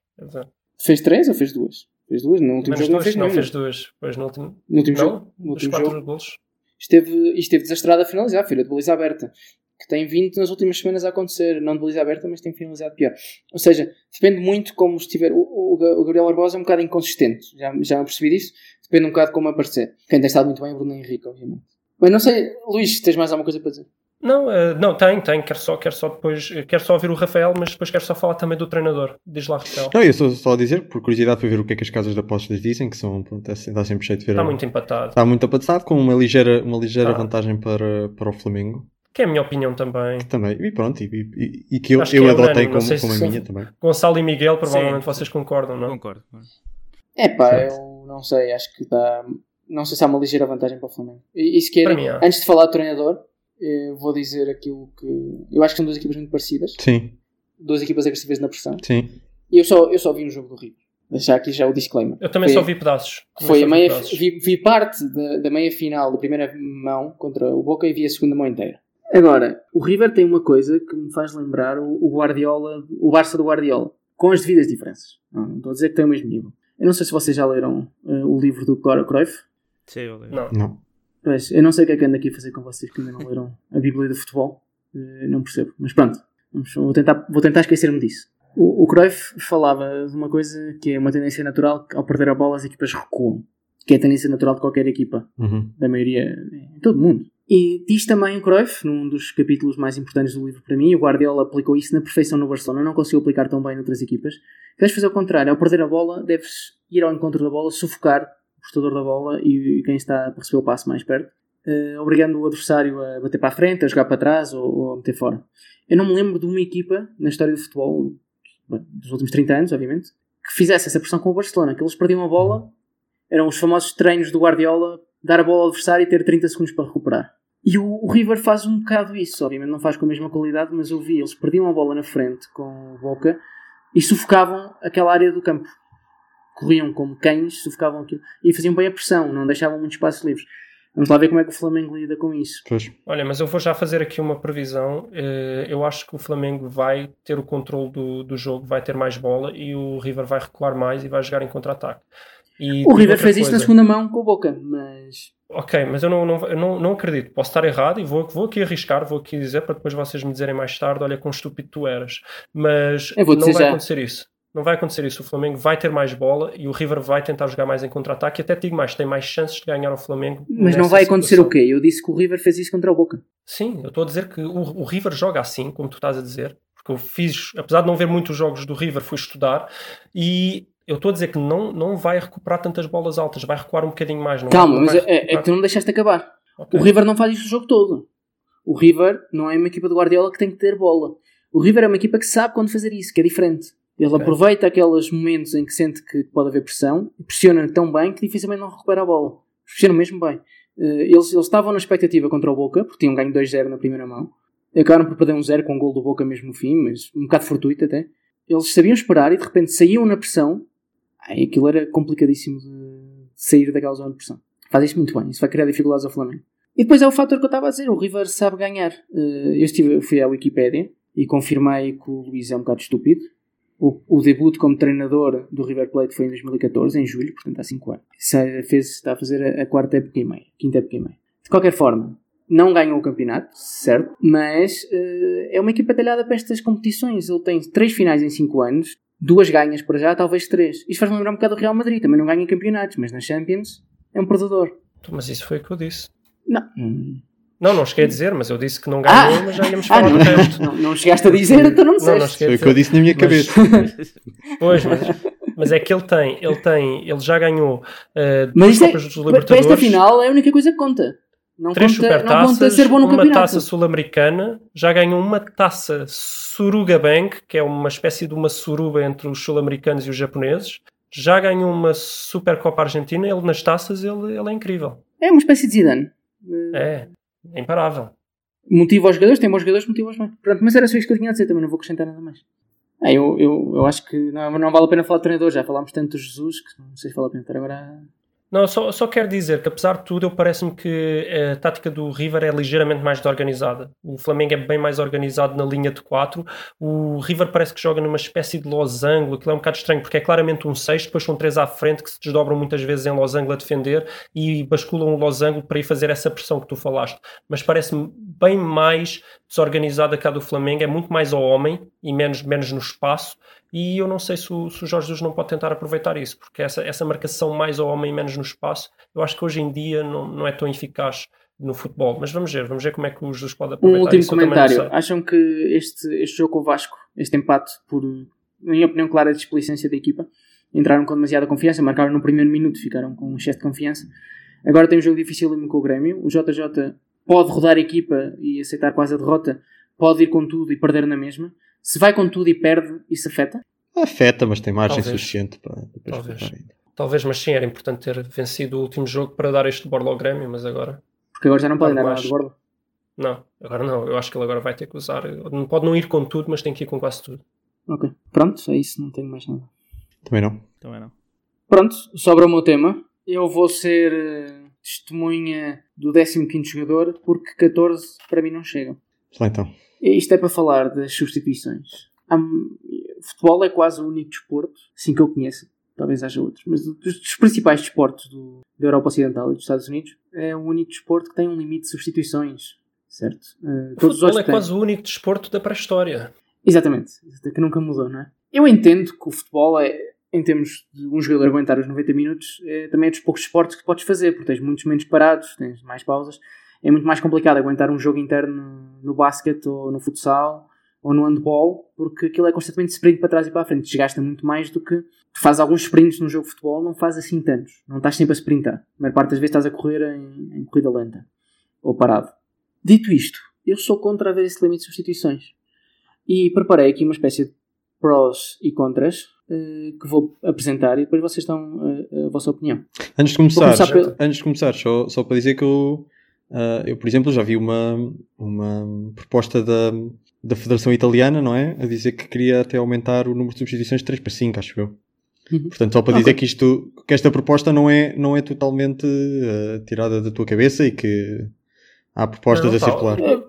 Fez três ou fez duas? Fez duas? No último menos jogo não duas, fez não nenhuma. fez duas. Pois no último, No último não, jogo, no último quatro jogo golos. Esteve, esteve desastrado a finalizar, filha de baliza aberta. Que tem vindo nas últimas semanas a acontecer, não de baliza aberta, mas tem finalizado pior. Ou seja, depende muito como estiver. O, o, o Gabriel Barbosa é um bocado inconsistente, já, já percebi disso. Depende um bocado como aparecer. Quem tem estado muito bem é o Bruno Henrique, obviamente. Mas não sei, Luís, tens mais alguma coisa para dizer? Não, eh, não, tem, tem. Quero só, quero só depois. eh, Quero só ouvir o Rafael, mas depois quero só falar também do treinador. Diz lá, Rafael. Não, eu só, só a dizer, por curiosidade, para ver o que é que as casas de apostas dizem, que são, pronto, é, dá sempre jeito de ver. Está muito empatado. Está muito apassado, com uma ligeira, uma ligeira Tá. vantagem para, para o Flamengo. Que é a minha opinião também. Também. E pronto, e, e- e que eu, Acho que eu é adotei como, como a minha também. Gonçalo e Miguel, provavelmente Sim. vocês concordam, não? Concordo. É pá, Certo. eu não sei, acho que está. Não sei se há uma ligeira vantagem para o Flamengo. E, e se querem, Para mim há. antes de falar do treinador, eh, vou dizer aquilo que. Eu acho que são duas equipas muito parecidas, Sim, duas equipas agressivas na pressão. sim. E eu só, eu só vi um jogo do River. Deixar aqui já o disclaimer. Eu também Foi- só vi pedaços. Foi a vi meia, pedaços. vi, vi parte da, da meia final da primeira mão contra o Boca e vi a segunda mão inteira. Agora, o River tem uma coisa que me faz lembrar o, o Guardiola, o Barça do Guardiola, com as devidas diferenças. Não, não estou a dizer que tem o mesmo nível. Eu não sei se vocês já leram eh, o livro do Cruyff. Sim, eu lembro. Não. Não. Pois, eu não sei o que é que ando aqui a fazer com vocês que ainda não leram a Bíblia do Futebol. Eh, não percebo. Mas pronto, vamos- vou, tentar, vou tentar esquecer-me disso. O, o Cruyff falava de uma coisa que é uma tendência natural, que ao perder a bola as equipas recuam. Que é a tendência natural de qualquer equipa, Uhum. da maioria, em todo o mundo. E diz também o Cruyff, num dos capítulos mais importantes do livro para mim, o Guardiola aplicou isso na perfeição no Barcelona, não conseguiu aplicar tão bem noutras equipas. Deves fazer o contrário, ao perder a bola, deves ir ao encontro da bola, sufocar portador da bola e quem está para receber o passe mais perto, eh, obrigando o adversário a bater para a frente, a jogar para trás ou, ou a meter fora. Eu não me lembro de uma equipa na história do futebol, dos últimos 30 anos, obviamente, que fizesse essa pressão com o Barcelona, que eles perdiam a bola Eram os famosos treinos do Guardiola, dar a bola ao adversário e ter 30 segundos para recuperar. E o, o River faz um bocado isso, obviamente não faz com a mesma qualidade, mas eu vi, eles perdiam a bola na frente com o Boca e sufocavam aquela área do campo. Corriam como cães, sufocavam aquilo e faziam bem a pressão, não deixavam muito espaço livre. Vamos lá ver como é que o Flamengo lida com isso. Pois. Olha, mas eu vou já fazer aqui uma previsão. Eh, Eu acho que o Flamengo vai ter o controle do, do jogo, vai ter mais bola e o River vai recuar mais e vai jogar em contra-ataque. E O River fez isso na segunda mão com o Boca, mas Ok, mas eu não, não, eu não, não acredito. Posso estar errado e vou, vou aqui arriscar, vou aqui dizer para depois vocês me dizerem mais tarde: olha, quão estúpido tu eras. Mas Eu vou não vai já. acontecer isso. Não vai acontecer isso. O Flamengo vai ter mais bola e o River vai tentar jogar mais em contra-ataque. Até digo mais: tem mais chances de ganhar o Flamengo. Mas não vai acontecer situação. o quê? Eu disse que o River fez isso contra o Boca. Sim, eu estou a dizer que o, o River joga assim, como tu estás a dizer, porque eu fiz, apesar de não ver muitos jogos do River, fui estudar e eu estou a dizer que não, não vai recuperar tantas bolas altas, vai recuar um bocadinho mais. Calma, mas é, é que tu não deixaste acabar. Ok. O River não faz isso o jogo todo. O River não é uma equipa de Guardiola que tem que ter bola. O River é uma equipa que sabe quando fazer isso, que é diferente. Ele Ok. aproveita aqueles momentos em que sente que pode haver pressão pressiona tão bem que dificilmente não recupera a bola. Pressiona mesmo bem. Eh, Eles, eles estavam na expectativa contra o Boca, porque tinham ganho 2-0 na primeira mão. Acabaram por perder um 0 com o gol do Boca mesmo no fim, mas um bocado fortuito até. Eles sabiam esperar e de repente saíam na pressão. Ai, aquilo era complicadíssimo de sair daquela zona de pressão. Faz isto muito bem, isso vai criar dificuldades ao Flamengo. E depois é o fator que eu estava a dizer: o River sabe ganhar. Eh, Eu estive, fui à Wikipédia e confirmei que o Luís é um bocado estúpido. O, o debut como treinador do River Plate foi em 2014, em julho, portanto há 5 anos. Se- Fez, está a fazer a, a quarta época e meia, quinta época e meia. De qualquer forma, não ganhou o campeonato, certo? Mas eh, é uma equipa talhada para estas competições. Ele tem três finais em 5 anos, duas ganhas para já, talvez três. Isto faz-me lembrar um bocado do Real Madrid, também não ganha campeonatos, mas na Champions é um perdedor. Mas isso foi o que eu disse. Não. Hum. Não, não cheguei a dizer, mas eu disse que não ganhou, Ah! mas já íamos Ah, falar não, do resto. não, não chegaste a dizer, então não Não, não disseste. cheguei a Foi o que eu disse na minha Mas- cabeça. <laughs> Pois, mas, mas é que ele tem, ele tem, ele já ganhou uh, Mas é, Copas dos para Libertadores, esta final é a única coisa que conta. Não três conta, não conta supertaças, ser bom no uma campeonato. taça sul-americana, já ganhou uma taça Suruga Bank, que é uma espécie de uma suruba entre os sul-americanos e os japoneses. Já ganhou uma Supercopa Argentina, ele nas taças, ele, ele é incrível. É uma espécie de Zidane. É, é imparável. Motiva os jogadores, tem bons jogadores, motiva os bem. Pronto, mas era só isto que eu tinha a dizer, também não vou acrescentar nada mais. Ah, eu, eu, eu acho que não, não vale a pena falar de treinador, já falámos tanto do Jesus que não sei se vale a pena estar agora. Não, só, só quero dizer que, apesar de tudo, eu parece-me que a tática do River é ligeiramente mais desorganizada. O Flamengo é bem mais organizado na linha de 4. O River parece que joga numa espécie de losango. Aquilo é um bocado estranho, porque é claramente um 6, depois são três à frente que se desdobram muitas vezes em losango a defender e basculam o losango para ir fazer essa pressão que tu falaste. Mas parece-me bem mais desorganizada a do Flamengo. É muito mais ao homem e menos, menos no espaço. E eu não sei se o, se o Jorge Jesus não pode tentar aproveitar isso, porque essa, essa marcação mais ao homem e menos no espaço, eu acho que hoje em dia não, não é tão eficaz no futebol. Mas vamos ver, vamos ver como é que o Jesus pode Um aproveitar último isso. comentário. Acham que este, este jogo com o Vasco, este empate, por minha opinião clara, de displicência da equipa, entraram com demasiada confiança, marcaram no primeiro minuto, ficaram com um excesso de confiança. Agora tem um jogo difícil com o Grêmio. O JJ pode rodar a equipa e aceitar quase a derrota, pode ir com tudo e perder na mesma. Se vai com tudo e perde, isso afeta? Afeta, mas tem margem Talvez. suficiente para depois Talvez. ainda. Talvez, mas sim, era importante ter vencido o último jogo para dar este borla ao Grêmio, mas agora Porque agora já não podem dar mais. de borda. não, agora não. Eu acho que ele agora vai ter que usar. Não pode não ir com tudo, mas tem que ir com quase tudo. Ok. Pronto, é isso, não tenho mais nada. Também não. Também não. Pronto, sobra o meu tema. Eu vou ser eh, testemunha do 15 jogador, porque 14 para mim não chegam. Vamos lá então. Isto é para falar das substituições. Futebol é quase o único desporto, assim que eu conheço, talvez haja outros, mas dos, dos principais desportos do, da Europa Ocidental e dos Estados Unidos, é o único desporto que tem um limite de substituições, certo? Eh, O futebol é quase o único desporto da pré-história. Exatamente, que nunca mudou, não é? Eu entendo que o futebol é, em termos de um jogador aguentar os 90 minutos, é, também é dos poucos esportes que podes fazer, porque tens muitos menos parados, tens mais pausas. É muito mais complicado aguentar um jogo interno no, basquete ou no futsal ou no handball, porque aquilo é constantemente sprint para trás e para a frente. Desgasta muito mais do que tu fazes alguns sprints no jogo de futebol, não fazes assim tantos. Não estás sempre a sprintar. A maior parte das vezes estás a correr em, em corrida lenta ou parado. Dito isto, eu sou contra haver esse limite de substituições. E preparei aqui uma espécie de prós e contras eh, que vou apresentar e depois vocês dão eh, a vossa opinião. Antes de começar, começar pelo- antes de começar só, só para dizer que eu, ah, eu, por exemplo, já vi uma, uma proposta da, da Federação Italiana, não é? A dizer que queria até aumentar o número de substituições de 3 para 5, acho eu. Uhum. Portanto, só para Ok. dizer que isto, que esta proposta não é, não é totalmente ah, tirada da tua cabeça e que há propostas Não, a tá.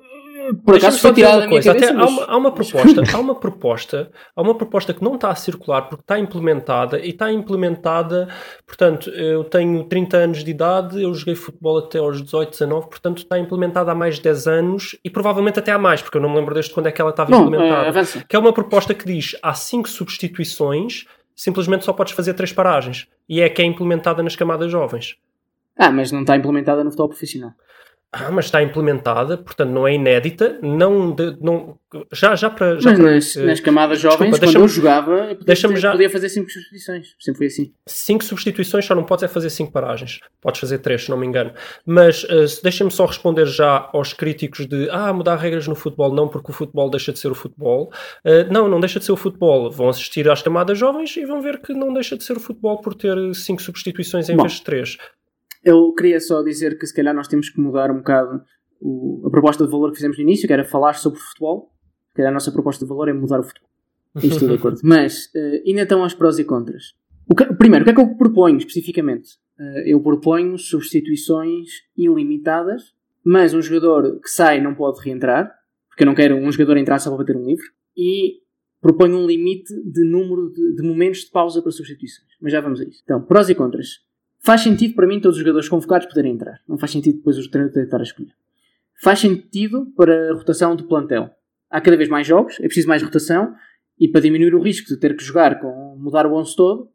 Por acaso foi tirada uma da minha coisa. cabeça, Até há, uma, há uma proposta, há uma proposta, há uma proposta que não está a circular porque está implementada e está implementada, portanto, eu tenho 30 anos de idade, eu joguei futebol até aos 18, 19, portanto está implementada há mais de 10 anos e provavelmente até há mais, porque eu não me lembro desde quando é que ela estava Bom, implementada. avança. que é uma proposta que diz há 5 substituições, simplesmente só podes fazer 3 paragens. E é que é implementada nas camadas jovens. Ah, mas não está implementada no futebol profissional. Ah, mas está implementada, portanto não é inédita, não, de- não já, já para... Já mas para- nas, eh, nas camadas desculpa, jovens, quando deixa-me- eu jogava, podia, deixa-me fazer- já- podia fazer 5 substituições. Sempre foi assim. cinco substituições só não podes é fazer cinco paragens. Podes fazer três, se não me engano. Mas se- deixem-me só responder já aos críticos de ah, mudar regras no futebol, não porque o futebol deixa de ser o futebol. Eh, não, não deixa de ser o futebol. Vão assistir às camadas jovens e vão ver que não deixa de ser o futebol por ter cinco substituições em Bom. vez de três. Eu queria só dizer que se calhar nós temos que mudar um bocado o- a proposta de valor que fizemos no início, que era falar sobre futebol. Se calhar a nossa proposta de valor é mudar o futebol. Isto estou de <laughs> acordo. Mas eh, ainda estão as prós e contras. O que- primeiro, o que é que eu proponho especificamente? Eh, eu proponho substituições ilimitadas, mas um jogador que sai não pode reentrar, porque eu não quero um jogador entrar só para bater um livro, e proponho um limite de número de, de momentos de pausa para substituições. Mas já vamos a isso. Então, prós e contras. Faz sentido para mim todos os jogadores convocados poderem entrar. Não faz sentido depois o treinador tentar escolher. Faz sentido para a rotação do plantel. Há cada vez mais jogos, é preciso mais rotação, e para diminuir o risco de ter que jogar com mudar o 11 todo,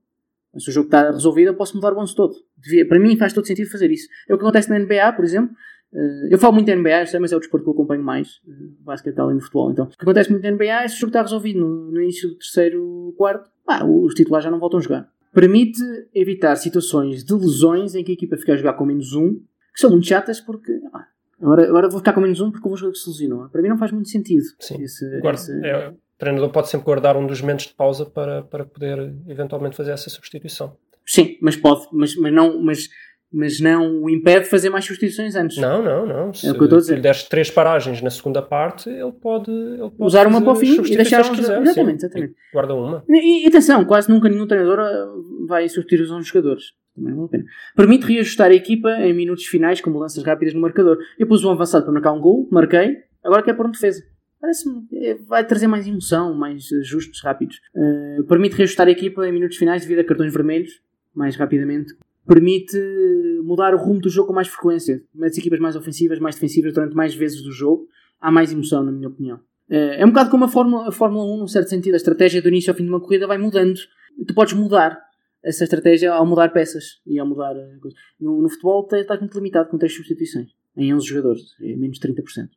se o jogo está resolvido, eu posso mudar o 11 todo. Devia- para mim faz todo sentido fazer isso. É o que acontece na NBA, por exemplo. Eh, Eu falo muito da NBA, sei, mas é o desporto que eu acompanho mais, eh, basquete além do futebol. Então, o que acontece muito na NBA é se o jogo está resolvido no, no início do terceiro quarto, pá, os titulares já não voltam a jogar. Permite evitar situações de lesões em que a equipa fica a jogar com menos um, que são muito chatas porque ah, agora, agora vou ficar com menos um porque o jogo que se lesionou. Para mim não faz muito sentido. Sim. Esse- Guarda- esse- é, o treinador pode sempre guardar um dos momentos de pausa para, para poder eventualmente fazer essa substituição. Sim, mas pode, mas, mas não, mas, mas não o impede de fazer mais substituições antes. Não, não, não. Se É o que eu estou a dizer. lhe deres três paragens na segunda parte, ele pode, ele pode Usar uma para o fim e deixar que um- quiser, exatamente, sim. exatamente. E Guarda uma. E, e atenção, quase nunca nenhum treinador ah, vai substituir os 11 jogadores. Também vale a pena. Permite reajustar a equipa em minutos finais com mudanças rápidas no marcador. Eu pus um avançado para marcar um gol, marquei, agora quer pôr um defesa. Parece-me, é, vai trazer mais emoção, mais ajustes rápidos. Ah, permite reajustar a equipa em minutos finais devido a cartões vermelhos, mais rapidamente. Permite mudar o rumo do jogo com mais frequência. Mete equipas mais ofensivas, mais defensivas durante mais vezes do jogo. Há mais emoção, na minha opinião. Eh, É um bocado como a Fórmula, a Fórmula 1, num certo sentido. A estratégia do início ao fim de uma corrida vai mudando. Tu podes mudar essa estratégia ao mudar peças e ao mudar eh, coisas. No, no futebol te- estás muito limitado com 3 substituições em 11 jogadores, é menos 30%.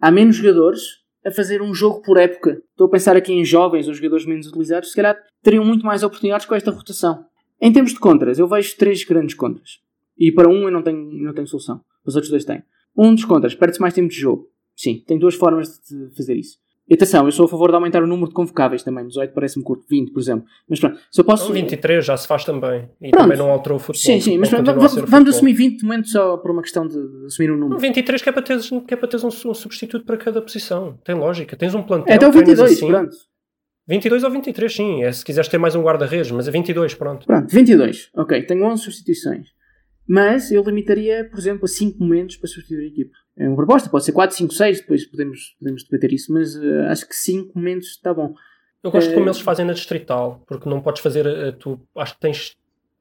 Há menos jogadores a fazer um jogo por época. Estou a pensar aqui em jovens ou jogadores menos utilizados, se calhar teriam muito mais oportunidades com esta rotação. Em termos de contras, eu vejo três grandes contras. E para um eu não tenho, não tenho solução. Os outros dois têm. Um dos contras, perde-se mais tempo de jogo. Sim, tem duas formas de fazer isso. E atenção, eu sou a favor de aumentar o número de convocáveis também. 18 parece-me curto, 20, por exemplo. Mas pronto, se eu posso. Então, 23 já se faz também. E Pronto. também não alterou o futebol. Sim, sim, mas futebol vamos, vamos assumir 20 momentos só por uma questão de, de assumir um número. 23 que é para teres, que é para teres um, um substituto para cada posição. Tem lógica. Tens um plantel. É até o treinas 22, assim. pronto. 22 ou 23, sim. É se quiseres ter mais um guarda-redes, mas é 22, pronto. Pronto, 22. Ok, tenho 11 substituições. Mas eu limitaria, por exemplo, a 5 momentos para substituir a equipa. É uma proposta, pode ser 4, 5, 6, depois podemos, podemos debater isso, mas eh, acho que 5 momentos está bom. Eu gosto de como eles fazem na distrital, porque não podes fazer. eh, Tu, acho que tens.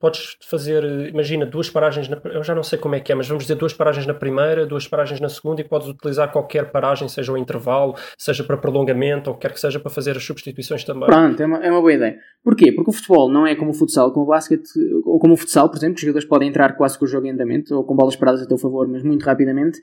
Podes fazer, eh, imagina, duas paragens na. Eu já não sei como é que é, mas vamos dizer duas paragens na primeira, duas paragens na segunda e podes utilizar qualquer paragem, seja o intervalo, seja para prolongamento ou quer que seja para fazer as substituições também. Pronto, é uma, é uma boa ideia. Porquê? Porque o futebol não é como o futsal, como o basquete, ou como o futsal, por exemplo, que os jogadores podem entrar quase com o jogo em andamento, ou com bolas paradas a teu favor, mas muito rapidamente.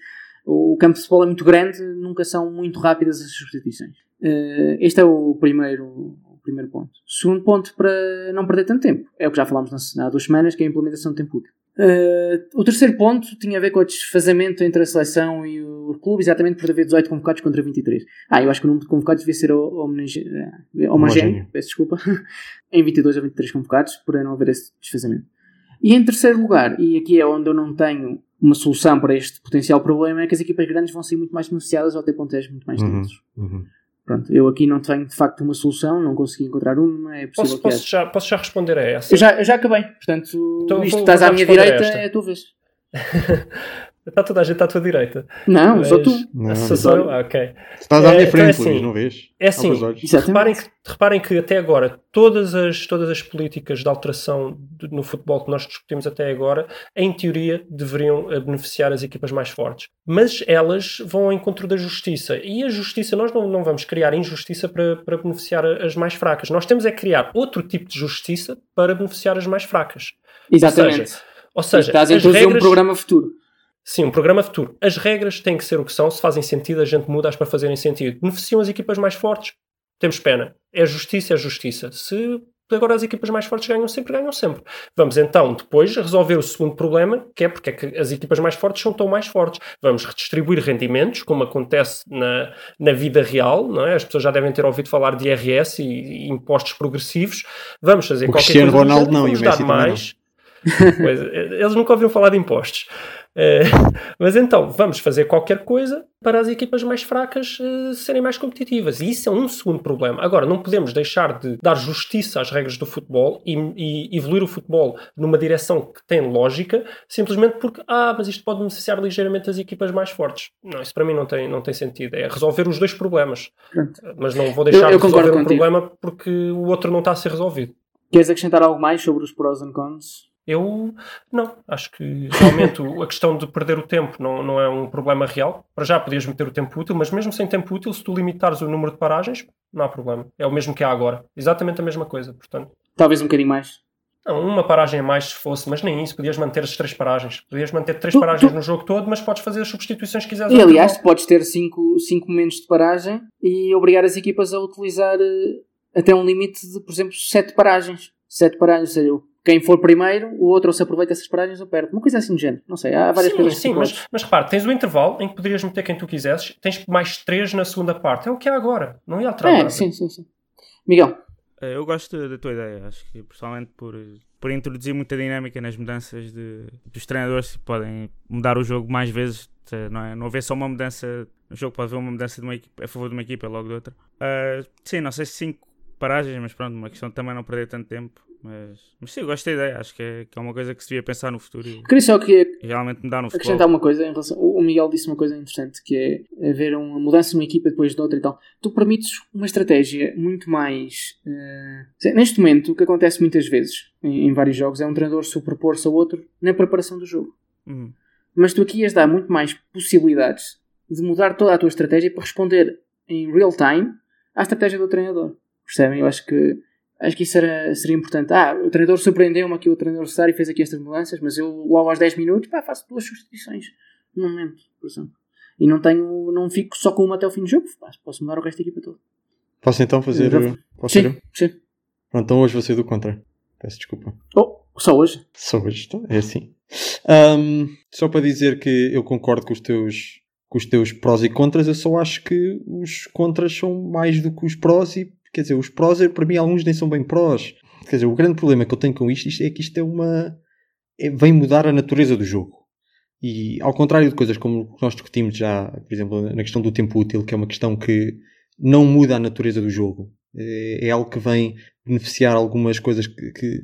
O campo de futebol é muito grande, nunca são muito rápidas as substituições. Eh, este é o primeiro, primeiro ponto. Segundo ponto, para não perder tanto tempo, é o que já falámos na- há duas semanas, que é a implementação de tempo útil. Uh, o terceiro ponto tinha a ver com o desfazamento entre a seleção e o clube, exatamente por haver 18 convocados contra 23. Ah, eu acho que o número de convocados devia ser eh, homogéneo, peço desculpa, <laughs> em 22 ou 23 convocados, por não haver esse desfazamento. E em terceiro lugar, e aqui é onde eu não tenho uma solução para este potencial problema, é que as equipas grandes vão ser muito mais beneficiadas ao ter pontos muito mais Uhum, densos. uhum. Pronto, eu aqui não tenho de facto uma solução, não consegui encontrar uma, é possível Posso, posso, já, posso já responder a essa? Eu já, eu já acabei, portanto, Então isto estás à minha direita, é a tua vez. <laughs> Está toda a gente à tua direita. Não, Mas- só tu. Não, Sou só eu? Ah, ok. Estás à É, minha então frente, é assim, Luís, não vês? É assim, reparem que, reparem que até agora todas as, todas as políticas de alteração de- no futebol que nós discutimos até agora, em teoria, deveriam eh, beneficiar as equipas mais fortes. Mas elas vão ao encontro da justiça. E a justiça, nós não, não vamos criar injustiça para, para beneficiar as mais fracas. Nós temos é criar outro tipo de justiça para beneficiar as mais fracas. Exatamente. Ou seja, ou seja estás a introduzir um regras- programa futuro. Sim, um programa futuro. As regras têm que ser o que são. Se fazem sentido, a gente muda-as para fazerem sentido. Beneficiam as equipas mais fortes? Temos pena. É justiça, é justiça. Se agora as equipas mais fortes ganham sempre, ganham sempre. Vamos então depois resolver o segundo problema, que é porque é que as equipas mais fortes são tão mais fortes. Vamos redistribuir rendimentos, como acontece na, na vida real, não é? As pessoas já devem ter ouvido falar de IRS e, e impostos progressivos. Vamos fazer O qualquer Cristiano coisa do Ronaldo não, e o Messi também não. mais. Pois, eles nunca ouviram falar de impostos. Eh, <laughs> mas então, vamos fazer qualquer coisa para as equipas mais fracas eh, serem mais competitivas. E isso é um segundo problema. Agora, não podemos deixar de dar justiça às regras do futebol e, e evoluir o futebol numa direção que tem lógica, simplesmente porque, ah, mas isto pode beneficiar ligeiramente as equipas mais fortes. Não, isso para mim não tem, não tem sentido. É resolver os dois problemas. Mas não vou deixar Eu- eu de resolver um contigo. problema porque o outro não está a ser resolvido. Queres acrescentar algo mais sobre os pros and cons? Eu não, acho que realmente a questão de perder o tempo não, não é um problema real. Para já podias meter o tempo útil, mas mesmo sem tempo útil, se tu limitares o número de paragens, não há problema. É o mesmo que há agora. Exatamente a mesma coisa, portanto. Talvez um bocadinho mais. Não, uma paragem a mais se fosse, mas nem isso. Podias manter as três paragens. Podias manter três Tu- paragens tu- no jogo todo, mas podes fazer as substituições que quiseres. E aliás, tu podes ter 5 momentos de paragem e obrigar as equipas a utilizar eh, até um limite de, por exemplo, 7 paragens. 7 paragens, ou seja, quem for primeiro, o outro ou se aproveita essas paragens ou perde. Uma coisa assim do género. Não sei, há várias sim, coisas que sim, mas, mas repare, tens o intervalo em que poderias meter quem tu quisesses, tens mais três na segunda parte. É o que há agora. Não ia alterar É, nada. sim, sim, sim. Miguel, Eh, Eu gosto da tua ideia, acho que pessoalmente por, por introduzir muita dinâmica nas mudanças de, dos treinadores que podem mudar o jogo mais vezes, não, é? não haver só uma mudança no jogo, pode haver uma mudança de uma equipa, a favor de uma equipa logo de outra. Ah, sim, não sei se cinco paragens, mas pronto, uma questão de também não perder tanto tempo. Mas, mas sim, eu gosto da ideia, acho que é, que é uma coisa que se devia pensar no futuro e, queria só que e realmente mudar no futebol. acrescentar uma coisa em relação. O Miguel disse uma coisa interessante que é haver uma mudança de uma equipa depois de outra e tal. Tu permites uma estratégia muito mais. eh, neste momento, o que acontece muitas vezes em, em vários jogos é um treinador superpor-se ao outro na preparação do jogo. Uhum. Mas tu aqui ias dar muito mais possibilidades de mudar toda a tua estratégia para responder em real time à estratégia do treinador. Percebem? Eu acho que. Acho que isso era, seria importante. Ah, o treinador surpreendeu-me aqui, o treinador Cesar e fez aqui estas mudanças, mas eu logo aos 10 minutos pá, faço duas substituições num momento, por exemplo. E não tenho, não fico só com uma até o fim do jogo, pá, posso mudar o resto da equipa toda. Posso então fazer. Já- Posso? Sim, sim. Pronto, então hoje vou ser do contra. Peço desculpa. Oh, só hoje? Só hoje, então, é assim. Ahm, só para dizer que eu concordo com os teus com os teus prós e contras, eu só acho que os contras são mais do que os prós e quer dizer, os prós para mim alguns nem são bem prós. Quer dizer, o grande problema que eu tenho com isto, isto é que isto é uma é- vem mudar a natureza do jogo. E ao contrário de coisas como nós discutimos já, por exemplo, na questão do tempo útil, que é uma questão que não muda a natureza do jogo. É, é algo que vem beneficiar algumas coisas que, que,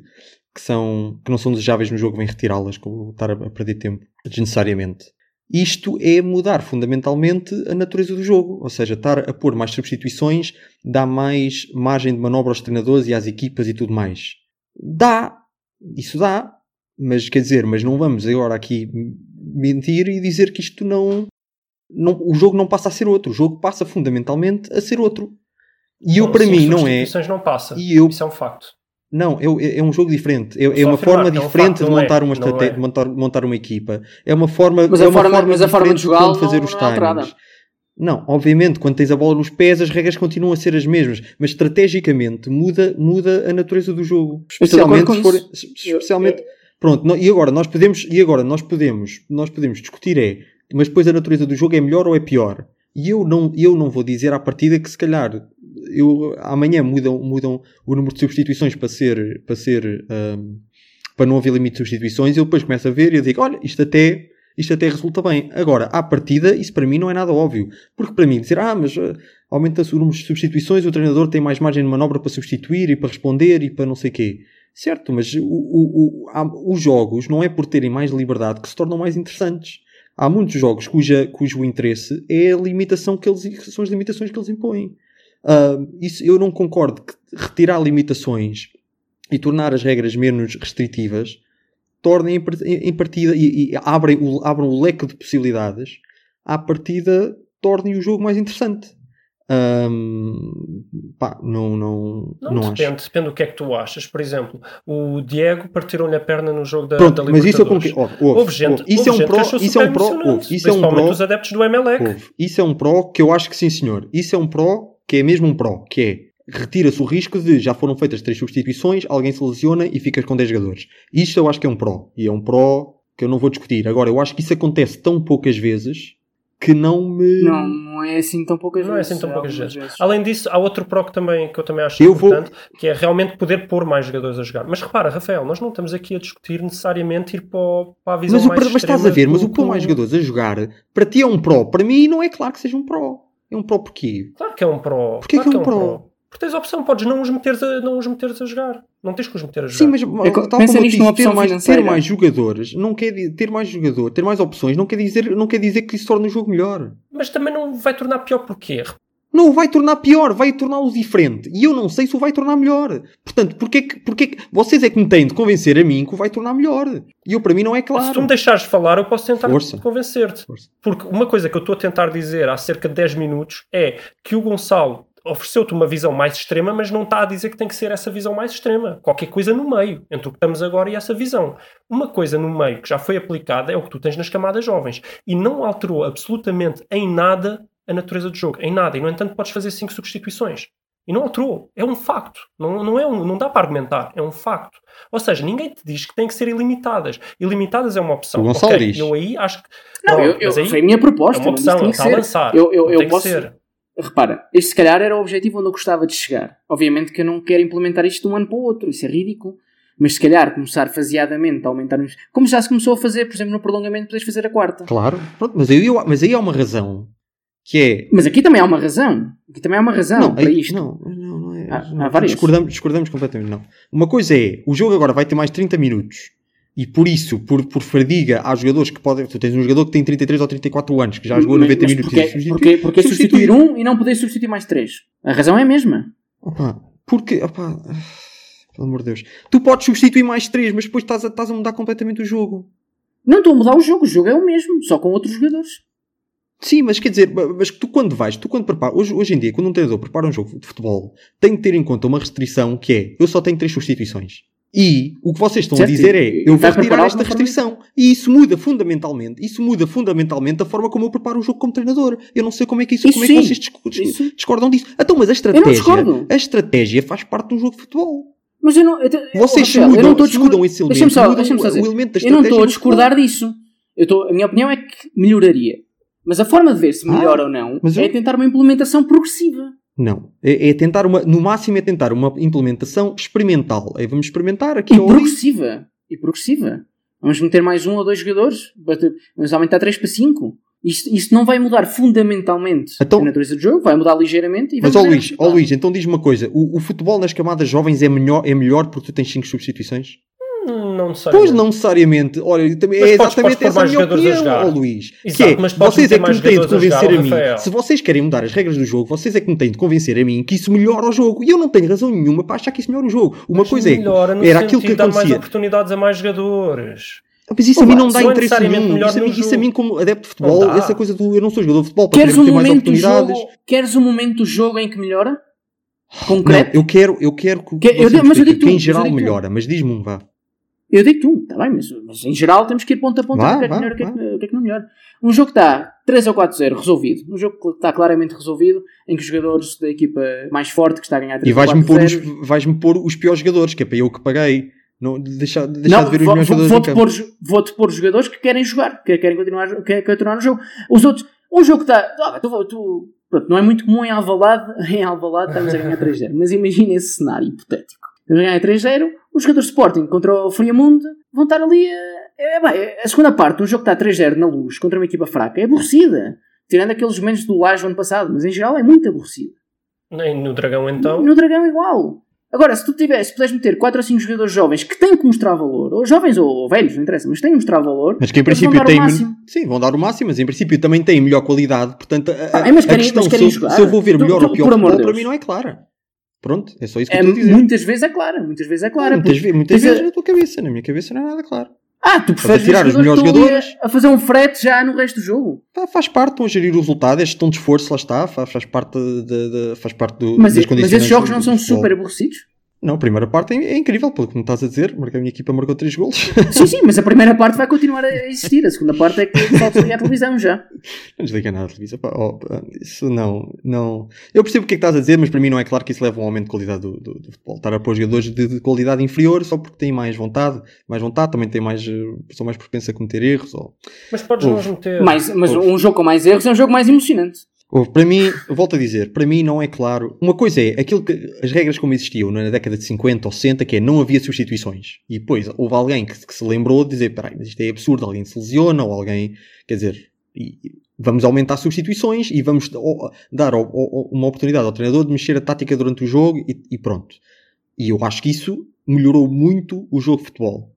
que são, que não são desejáveis no jogo, vem retirá-las, como estar a, a perder tempo desnecessariamente. Isto é mudar fundamentalmente a natureza do jogo, ou seja, estar a pôr mais substituições dá mais margem de manobra aos treinadores e às equipas e tudo mais. Dá, isso dá, mas quer dizer, mas não vamos agora aqui mentir e dizer que isto não, não o jogo não passa a ser outro, o jogo passa fundamentalmente a ser outro. E eu, Não, para mim, não é. substituições não passa. E eu- Isso é um facto. Não, é, é um jogo diferente. É, é uma afirmar, forma é um diferente facto, de é, montar uma estratégia, é. de montar, montar uma equipa. É uma forma, Mas é a uma forma- mas a forma de diferente jogá-lo como fazer não- os não é timings. Não, obviamente, quando tens a bola nos pés, as regras continuam a ser as mesmas, mas estrategicamente muda, muda a natureza do jogo. Eu de Especialmente, se for, especialmente Pronto, no- e agora nós podemos, e agora nós podemos, nós podemos discutir é, mas depois a natureza do jogo é melhor ou é pior? E eu não, eu não vou dizer à partida que se calhar eu, amanhã mudam, mudam o número de substituições para ser, para ser, ahm, para não haver limite de substituições, eu depois começo a ver e eu digo, olha, isto até, isto até resulta bem. Agora, à partida, isso para mim não é nada óbvio. Porque para mim, dizer, ah, mas ah, aumenta-se o número de substituições, o treinador tem mais margem de manobra para substituir e para responder e para não sei quê. Certo, mas o, o, o, os jogos não é por terem mais liberdade que se tornam mais interessantes. Há muitos jogos cuja, cujo interesse é a limitação que eles, são as limitações que eles impõem. Ah, isso, eu não concordo que retirar limitações e tornar as regras menos restritivas tornem em part- em partida e, e abrem, o, abram o leque de possibilidades à partida tornem o jogo mais interessante. Ahm, pá, não, não, Não, não, acho. depende, depende do que é que tu achas. Por exemplo, o Diego partiram-lhe a perna no jogo da, Pronto, da mas isso Libertadores. concordo. Ouve, ouve, Houve gente, ouve. Isso é um pró, isso é um pró, ouve, isso é um pró, os adeptos do Emelec. ouve. Isso é um pró que eu acho que sim, senhor. Isso é um pró que é mesmo um pró, que é retira-se o risco de já foram feitas três substituições, alguém se lesiona e ficas com 10 jogadores. Isto eu acho que é um pró. E é um pró que eu não vou discutir. Agora, eu acho que isso acontece tão poucas vezes que não me. Não, não é assim tão poucas Não é vezes. assim tão poucas algumas vezes. Além disso, há outro pro que, também, que eu também acho Eu vou- importante, que é realmente poder pôr mais jogadores a jogar. Mas repara, Rafael, nós não estamos aqui a discutir necessariamente ir para, o- para a visão Mas, o, mais mas estás a ver, mas o pôr mais do- jogadores a jogar, para ti é um pró. Para mim não é claro que seja um pró. É um pró porquê? Claro que é um pro. Porquê claro que é um pro? Porque tens a opção, podes não os meteres a, não os meteres a jogar. Não tens que os meter a jogar. Sim, mas É tal pensa como eu nisto ter opção mais, ter mais jogadores não quer ter mais jogador, ter mais opções não quer dizer, não quer dizer que isso torne o jogo melhor. Mas também não vai tornar pior porquê? Não o vai tornar pior, vai torná-lo diferente. E eu não sei se o vai tornar melhor. Portanto, porquê que, porquê que vocês é que me têm de convencer a mim que o vai tornar melhor? E eu, para mim, não é Se tu claro. me deixares falar, eu posso tentar convencer-te. Porque uma coisa que eu estou a tentar dizer há cerca de 10 minutos é que o Gonçalo ofereceu-te uma visão mais extrema, mas não está a dizer que tem que ser essa visão mais extrema. Qualquer coisa no meio, entre o que estamos agora e essa visão. Uma coisa no meio que já foi aplicada é o que tu tens nas camadas jovens. E não alterou absolutamente em nada a natureza do jogo. Em nada. E, no entanto, podes fazer 5 substituições. E não alterou. É um facto. Não, não, é um, não dá para argumentar. É um facto. Ou seja, ninguém te diz que tem que ser ilimitadas. Ilimitadas é uma opção. O Gonçalo Ok, diz. Eu aí acho que. Não, Pronto, eu, eu, mas aí foi a minha proposta. é uma não opção. tinha que está a ser. lançar. Eu, eu, Não eu tem que posso. ser. Repara, este se calhar era o objetivo onde eu gostava de chegar. Obviamente que eu não quero implementar isto de um ano para o outro, isso é ridículo. Mas se calhar começar faseadamente a aumentar os. Como já se começou a fazer, por exemplo, no prolongamento, podes fazer a quarta. Claro. Pronto, mas, aí, eu- mas aí há uma razão. Que é... Mas aqui também há uma razão. Aqui também há uma razão Não, para aí- isto. não, não, não é. Há- há várias. discordamos, discordamos completamente, não. Uma coisa é, o jogo agora vai ter mais 30 minutos. E por isso, por, por fadiga, há jogadores que podem. Tu tens um jogador que tem 33 ou 34 anos, que já jogou Mas- 90 mas minutos. Porquê, e substitui- porquê, porquê substituir um e não poder substituir mais três? A razão é a mesma. Opa, porque. Opa, pelo amor de Deus. Tu podes substituir mais 3, mas depois estás a, estás a mudar completamente o jogo. Não estou a mudar o jogo, o jogo é o mesmo, só com outros jogadores. Sim, mas quer dizer, mas tu quando vais, tu quando preparas, hoje, hoje em dia, quando um treinador prepara um jogo de futebol, tem que ter em conta uma restrição que é, eu só tenho três substituições. E o que vocês estão Certo, a dizer é, eu vou retirar esta restrição. E isso muda fundamentalmente, isso muda fundamentalmente a forma como eu preparo o jogo como treinador. Eu não sei como é que isso, Isso como é que sim, vocês discu- dis- isso. discordam disso. Então, mas a não estratégia, a estratégia faz parte de um jogo de futebol. Mas eu não. Eu, Vocês eu mudam, não se discordar- mudam esse elemento, só, mudam o dizer. elemento da Eu não estou estratégia a discordar disso. Eu estou, a minha opinião é que melhoraria. Mas a forma de ver se Ah, melhora ou não é eu- tentar uma implementação progressiva. Não. É, é tentar uma, no máximo é tentar uma implementação experimental. Aí vamos experimentar aqui E ali. progressiva. E progressiva. Vamos meter mais um ou dois jogadores. Vamos aumentar 3 para 5. Isto, isto não vai mudar fundamentalmente Então- a natureza do jogo, vai mudar ligeiramente. E Mas, ó Luís, ó. Luís, então diz-me uma coisa. O, o futebol nas camadas jovens é melhor, é melhor porque tu tens 5 substituições? Não necessariamente. Pois não necessariamente. Olha, também Mas é podes- exatamente podes essa a minha opinião, ó Luís. Exato, que é, vocês é que me têm de convencer jogar, a, mim. Rafael. Se vocês querem mudar as regras do jogo, vocês é que me têm de convencer a mim que isso melhora o jogo. E eu não tenho razão nenhuma para achar que isso melhora o jogo. Uma Mas coisa é, melhora no era aquilo que dar mais acontecia. oportunidades a mais jogadores. Mas isso a mim não dá não é interesse nenhum. melhor Isso a, mim, isso a mim, como adepto de futebol, Não essa coisa do eu não sou jogador de futebol para Queres um ter mais momento do oportunidades. jogo? Queres um momento do jogo em que melhora? Não, Concreto? eu quero, eu quero que, Que- eu mas eu digo tu, que em mas eu geral tu. melhora, mas diz-me um vá. Eu digo tu, está bem, mas, mas em geral temos que ir ponto a ponto Vá, o que é que o que é que- o que é que não melhora. Um jogo que está 3 ou 4-0 resolvido, um jogo que está claramente resolvido, em que os jogadores da equipa mais forte, que está a ganhar 3 E vais-me 4 pôr, os, vais-me pôr os piores jogadores, que é para eu que paguei. Não, deixar, deixar Não, de ver os melhores vou- jogadores vou-te pôr, vou-te pôr jogadores que querem jogar, que querem continuar, que querem continuar no jogo. Os outros, um jogo que está. Ah, tu, tu, pronto, não é muito comum em Alvalade, <laughs> em Alvalade estamos a ganhar 3-0, mas imagina esse cenário hipotético. Estamos a ganhar 3-0, os jogadores de Sporting contra o Friamundo vão estar ali. A, é, bem, a segunda parte, um jogo que está 3-0 na luz contra uma equipa fraca, é aborrecida. Tirando aqueles momentos do Laje do ano passado, mas em geral é muito aborrecida. Nem no Dragão então. No Dragão igual. Agora, se tu tivesse, puderes meter 4 ou 5 jogadores jovens que têm que mostrar valor, ou jovens ou velhos, não interessa, mas têm que mostrar valor, Mas que em princípio dar o têm. máximo. Sim, vão dar o máximo, mas em princípio também têm melhor qualidade. Portanto, a, Ah, mas a querem- questão mas querem se, eu, jogar. se eu vou ver Tu- melhor tu- ou pior futebol, para mim não é clara. Pronto, é só isso que É, eu estou a dizer. muitas vezes é clara, muitas vezes é clara. muitas porque- muitas vezes na tua cabeça, na minha cabeça não é nada claro. Ah, tu preferes tirar os melhores jogadores. A, a fazer um frete já no resto do jogo. Pá, faz parte, estão a gerir o resultado, é gestão de esforço, lá está, faz, faz parte, de, de- faz parte do, Mas, das mas condições. esses jogos não são super aborrecidos. Não, a primeira parte é, é incrível, pelo que me estás a dizer. Marca- A minha equipa marcou 3 golos. <laughs> Sim, sim, mas a primeira parte vai continuar a existir. A segunda parte é que só desligar a televisão já. não desliga nada a televisão. Pá, oh, pá, isso não, não. Eu percebo o que é que estás a dizer, mas para mim não é claro que isso leva a um aumento de qualidade do, do- do futebol. Estar a pôr jogadores de, de qualidade inferior só porque têm mais vontade, mais vontade, também têm mais, eh, são mais propensos a cometer erros. Ou... Mas podes Ouve. nos meter. Mas, mas um jogo com mais erros é um jogo mais emocionante. Para mim, volto a dizer, para mim não é claro. Uma coisa é aquilo que as regras como existiam na década de 50 ou 60, que é não havia substituições. E depois houve alguém que, que se lembrou de dizer: peraí, mas isto é absurdo, alguém se lesiona, ou alguém, quer dizer, e- vamos aumentar substituições e vamos dar uma oportunidade ao treinador de mexer a tática durante o jogo e, e pronto. E eu acho que isso melhorou muito o jogo de futebol.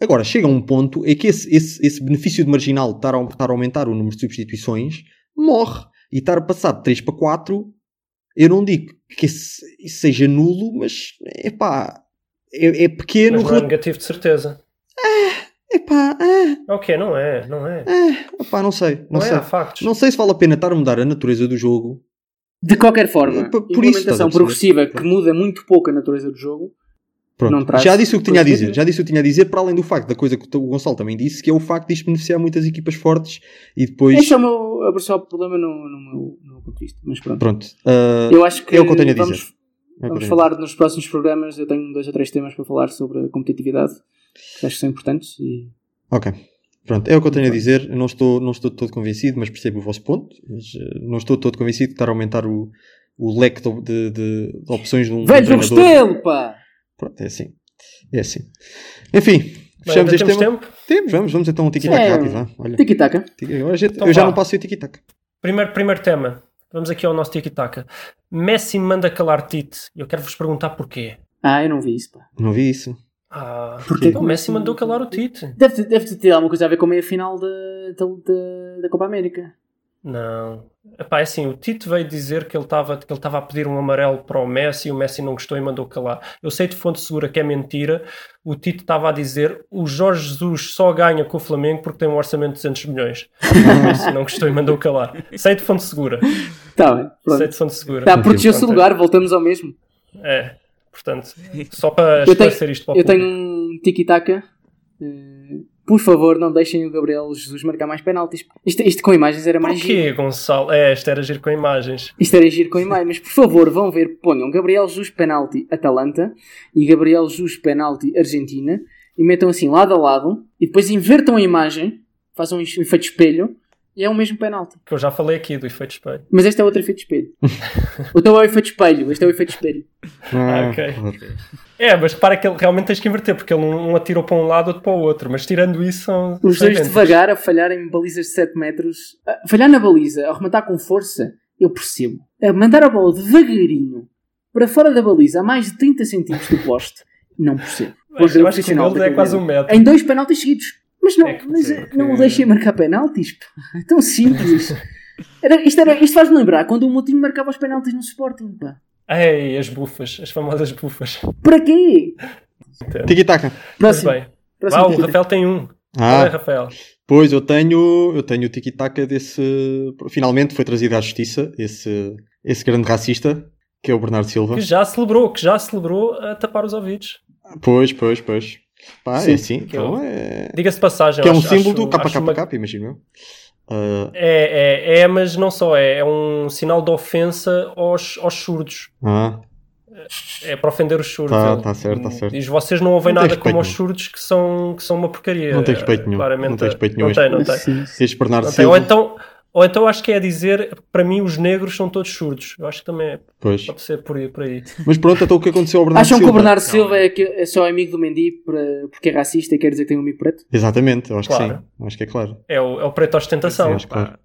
Agora, chega um ponto em que esse, esse, esse benefício de marginal de estar a, estar a aumentar o número de substituições morre. E estar a passar de 3 para 4, eu não digo que isso seja nulo, mas é pá, é, é pequeno. Mas não é negativo de certeza. É pá, ah, Ok, não é, não é. ah, pá, não sei. Não, Não, é, sei. há factos. não sei se vale a pena estar a mudar a natureza do jogo. De qualquer forma, Por- por isso a implementação perceber. progressiva que muda muito pouco a natureza do jogo. Pronto, traz já disse o que tinha a dizer, já disse o que tinha a dizer, para além do facto da coisa que o Gonçalo também disse, que é o facto disto beneficiar muitas equipas fortes e depois. Esse é o meu é só o problema no, no, meu, no meu ponto de vista. Mas pronto. Pronto. ah, Eu acho que é o que eu tenho a dizer. vamos, é vamos a falar nos próximos programas. Eu tenho dois ou três temas para falar sobre a competitividade que acho que são importantes. E... Ok. Pronto, é o que eu tenho a dizer. Eu não estou, não estou todo convencido, mas percebo o vosso ponto. Mas, eh, não estou todo convencido de estar a aumentar o, o leque de, de- de- de opções de um, de um Velho do treinador. Restelo, pá! Pronto, é assim. É assim. Enfim, Bem, fechamos ainda este temos tema. tempo? Temos, vamos, vamos então um tiki-taka É. rápido. vá. Olha, gente- Então eu já vá. não passo o tiki-taka. Primeiro, primeiro tema. Vamos aqui ao nosso tiki-taka. Messi manda calar Tite. E eu quero vos perguntar porquê. Ah, eu não vi isso, pá. Não vi isso. Ah, Porquê então o Messi mandou calar o Tite. Deve, ter- deve ter alguma coisa a ver com a meia final da, da, da Copa América. Não. Epá, é assim, o Tite veio dizer que ele estava que ele estava a pedir um amarelo para o Messi e o Messi não gostou e mandou calar. Eu sei de fonte segura que é mentira. O Tite estava a dizer o Jorge Jesus só ganha com o Flamengo porque tem um orçamento de 200 milhões. O Messi não gostou e mandou calar. Sei de fonte segura. Tá bem, Sei pronto. de fonte segura. Tá, protegeu-se o lugar, voltamos ao mesmo. É, portanto, só para tenho, esclarecer isto para o eu tenho público. um tiki-taka. Eh, por favor, não deixem o Gabriel Jesus marcar mais penaltis. Isto, isto com imagens era mais giro. Porquê, Gonçalo? É, isto era giro com imagens. Isto era giro com imagens. Mas por favor, vão ver, ponham Gabriel Jesus penalti Atalanta e Gabriel Jesus penalti Argentina e metam assim lado a lado e depois invertam a imagem, façam um efeito espelho e é o mesmo penalti. Que eu já falei aqui do efeito espelho. Mas este é outro efeito espelho. <laughs> o teu é o efeito espelho, este é o efeito espelho. Ah, ok. É, mas repara que ele realmente tens que inverter, porque ele não não atirou para um lado outro para o outro. Mas tirando isso, são. Os dois devagar a falhar em balizas de 7 metros. A falhar na baliza, a rematar com força, eu percebo. A mandar a bola devagarinho para fora da baliza a mais de 30 centímetros do poste, não percebo. Mas eu acho que o é quase um metro. Em dois penaltis seguidos. Mas não, É que- mas, porque- não o deixem marcar penaltis. pá. É tão simples. <laughs> Era- isto, era- isto faz-me lembrar quando o Moutinho marcava os penaltis no Sporting. Pá. Ei, as bufas, as famosas bufas. Para quê? Tiki-taka. Próximo. bem. próximo Vá, o. Rafael tem um. Ah. Qual é, Rafael? Pois, eu tenho, eu tenho o tiki-taka desse. Finalmente foi trazido à justiça esse, esse grande racista, que é o Bernardo Silva. Que já celebrou, que já celebrou a tapar os ouvidos. Pois, pois, pois. Pá, Sim, é Então é. Diga-se de passagem. Que é um acho- símbolo do acho- uma- KKK, imagino eu. Ah, É, é, é, mas não só é. É um sinal de ofensa aos, aos surdos. ah, É para ofender os surdos. Tá- tá certo, tá certo. Diz, vocês não ouvem Não nada como respeito os surdos que são, que são uma porcaria. Não tem respeito nenhum. Claramente, Não tem respeito nenhum. Não tem, não tem. Sim. Este Bernardo Não tem. Ou Silva. então, ou então acho que é dizer, para mim os negros são todos surdos. Eu acho que também é- Pois. pode ser por aí. Por aí. Mas pronto, então o que aconteceu ao Bernardo Acham que Silva? o Bernardo Silva é, que é só amigo do Mendy para- porque é racista e quer dizer que tem um amigo preto? Exatamente, eu acho que Claro. sim. Acho que é claro. É o, é o preto ostentação. Sim, acho claro.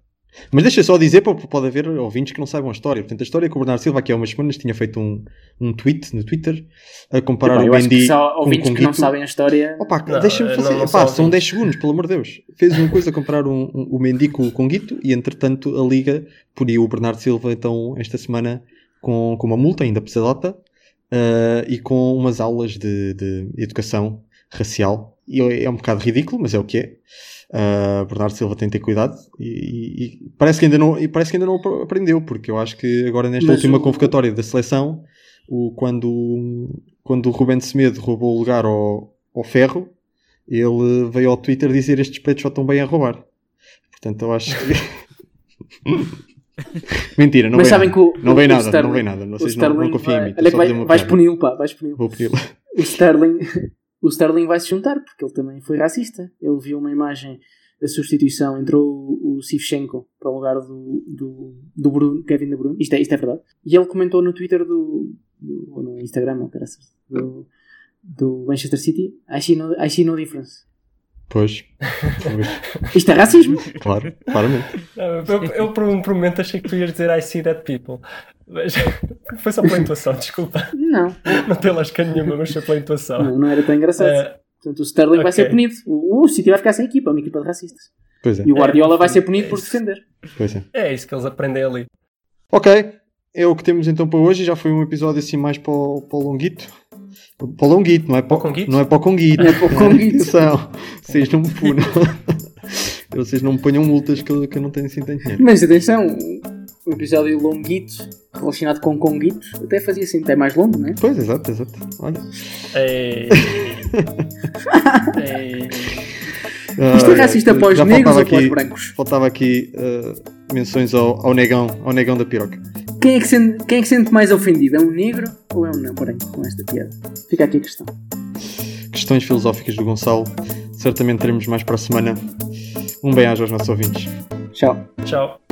Mas deixa só dizer, pode haver ouvintes que não saibam a história. Portanto, a história é que o Bernardo Silva, aqui há umas semanas, tinha feito um, um tweet no Twitter a comparar Epá, o só com o ouvintes que não sabem a história. Opa, Não, deixa-me não, fazer. não Epá, são são ouvintes. 10 segundos, pelo amor de Deus. Fez uma coisa a comparar um, um- o Mendy com o Conguito e, entretanto, a Liga puniu o Bernardo Silva, então, esta semana, com, com uma multa ainda pesadota ah, e com umas aulas de, de educação racial. E é é um bocado ridículo, mas é o que é. Ah, Bernardo Silva tem que ter cuidado e, e- parece, que ainda não, e parece que ainda não ap- aprendeu, porque eu acho que agora nesta Mas última o- convocatória da seleção, o, quando, quando o Ruben Semedo roubou o lugar ao, ao Ferro, ele veio ao Twitter dizer estes pretos só estão bem a roubar. Portanto, eu acho que. <laughs> Mentira, não Mas vem sabem nada. que o, não vem nada, Sterling- não vem nada. Vocês não, não confiem em vai- mim. Olha que vai, vais puni-lo, pá, vais puni-lo. O Sterling, <laughs> o Sterling vai se juntar porque ele também foi racista. Ele viu uma imagem da substituição, entrou o, Sivchenko para o lugar do, do, do Bruno, Kevin De Bruyne. Isto é, isto é verdade. E ele comentou no Twitter do, do ou no Instagram, ou do, do Manchester City: I see no, I see no difference. Pois. <laughs> Isto é racismo. claro, claramente. Não, Eu, eu por, um, por um momento achei que tu ias dizer I see that people. Mas <laughs> foi só pela intuação, desculpa. Não, Não tem lógica nenhuma, mas foi pela intuação. não, não era tão engraçado. Eh, Portanto, o Sterling vai ok. ser punido. O, o City vai ficar sem equipa, uma equipa de racistas. Pois é, E o Guardiola É, vai ser punido é por defender. pois é. é isso que eles aprendem ali. Ok, é o que temos então para hoje. Já foi um episódio assim mais para o, para o Longuito. Para o Longuito, não é para, Para o Conguito? Não é para o Conguito. É para o Conguito. <laughs> Atenção, vocês não me punam. <laughs> Vocês não me ponham multas que eu, que eu não tenho assim tanto dinheiro. Mas atenção, um episódio longuito relacionado com Conguito até fazia assim, até mais longo, não é? Pois, exato, exato. Olha. <laughs> Ei. Ei. Isto é racista para os negros ou para os brancos? Faltava aqui uh, menções ao, ao negão, ao negão da piroca. Quem é, que sente, quem é que sente mais ofendido? É um negro ou é um não branco com esta piada? Fica aqui a questão. Questões filosóficas do Gonçalo. Certamente teremos mais para a semana. Um bem-aja aos nossos ouvintes. Tchau. Tchau.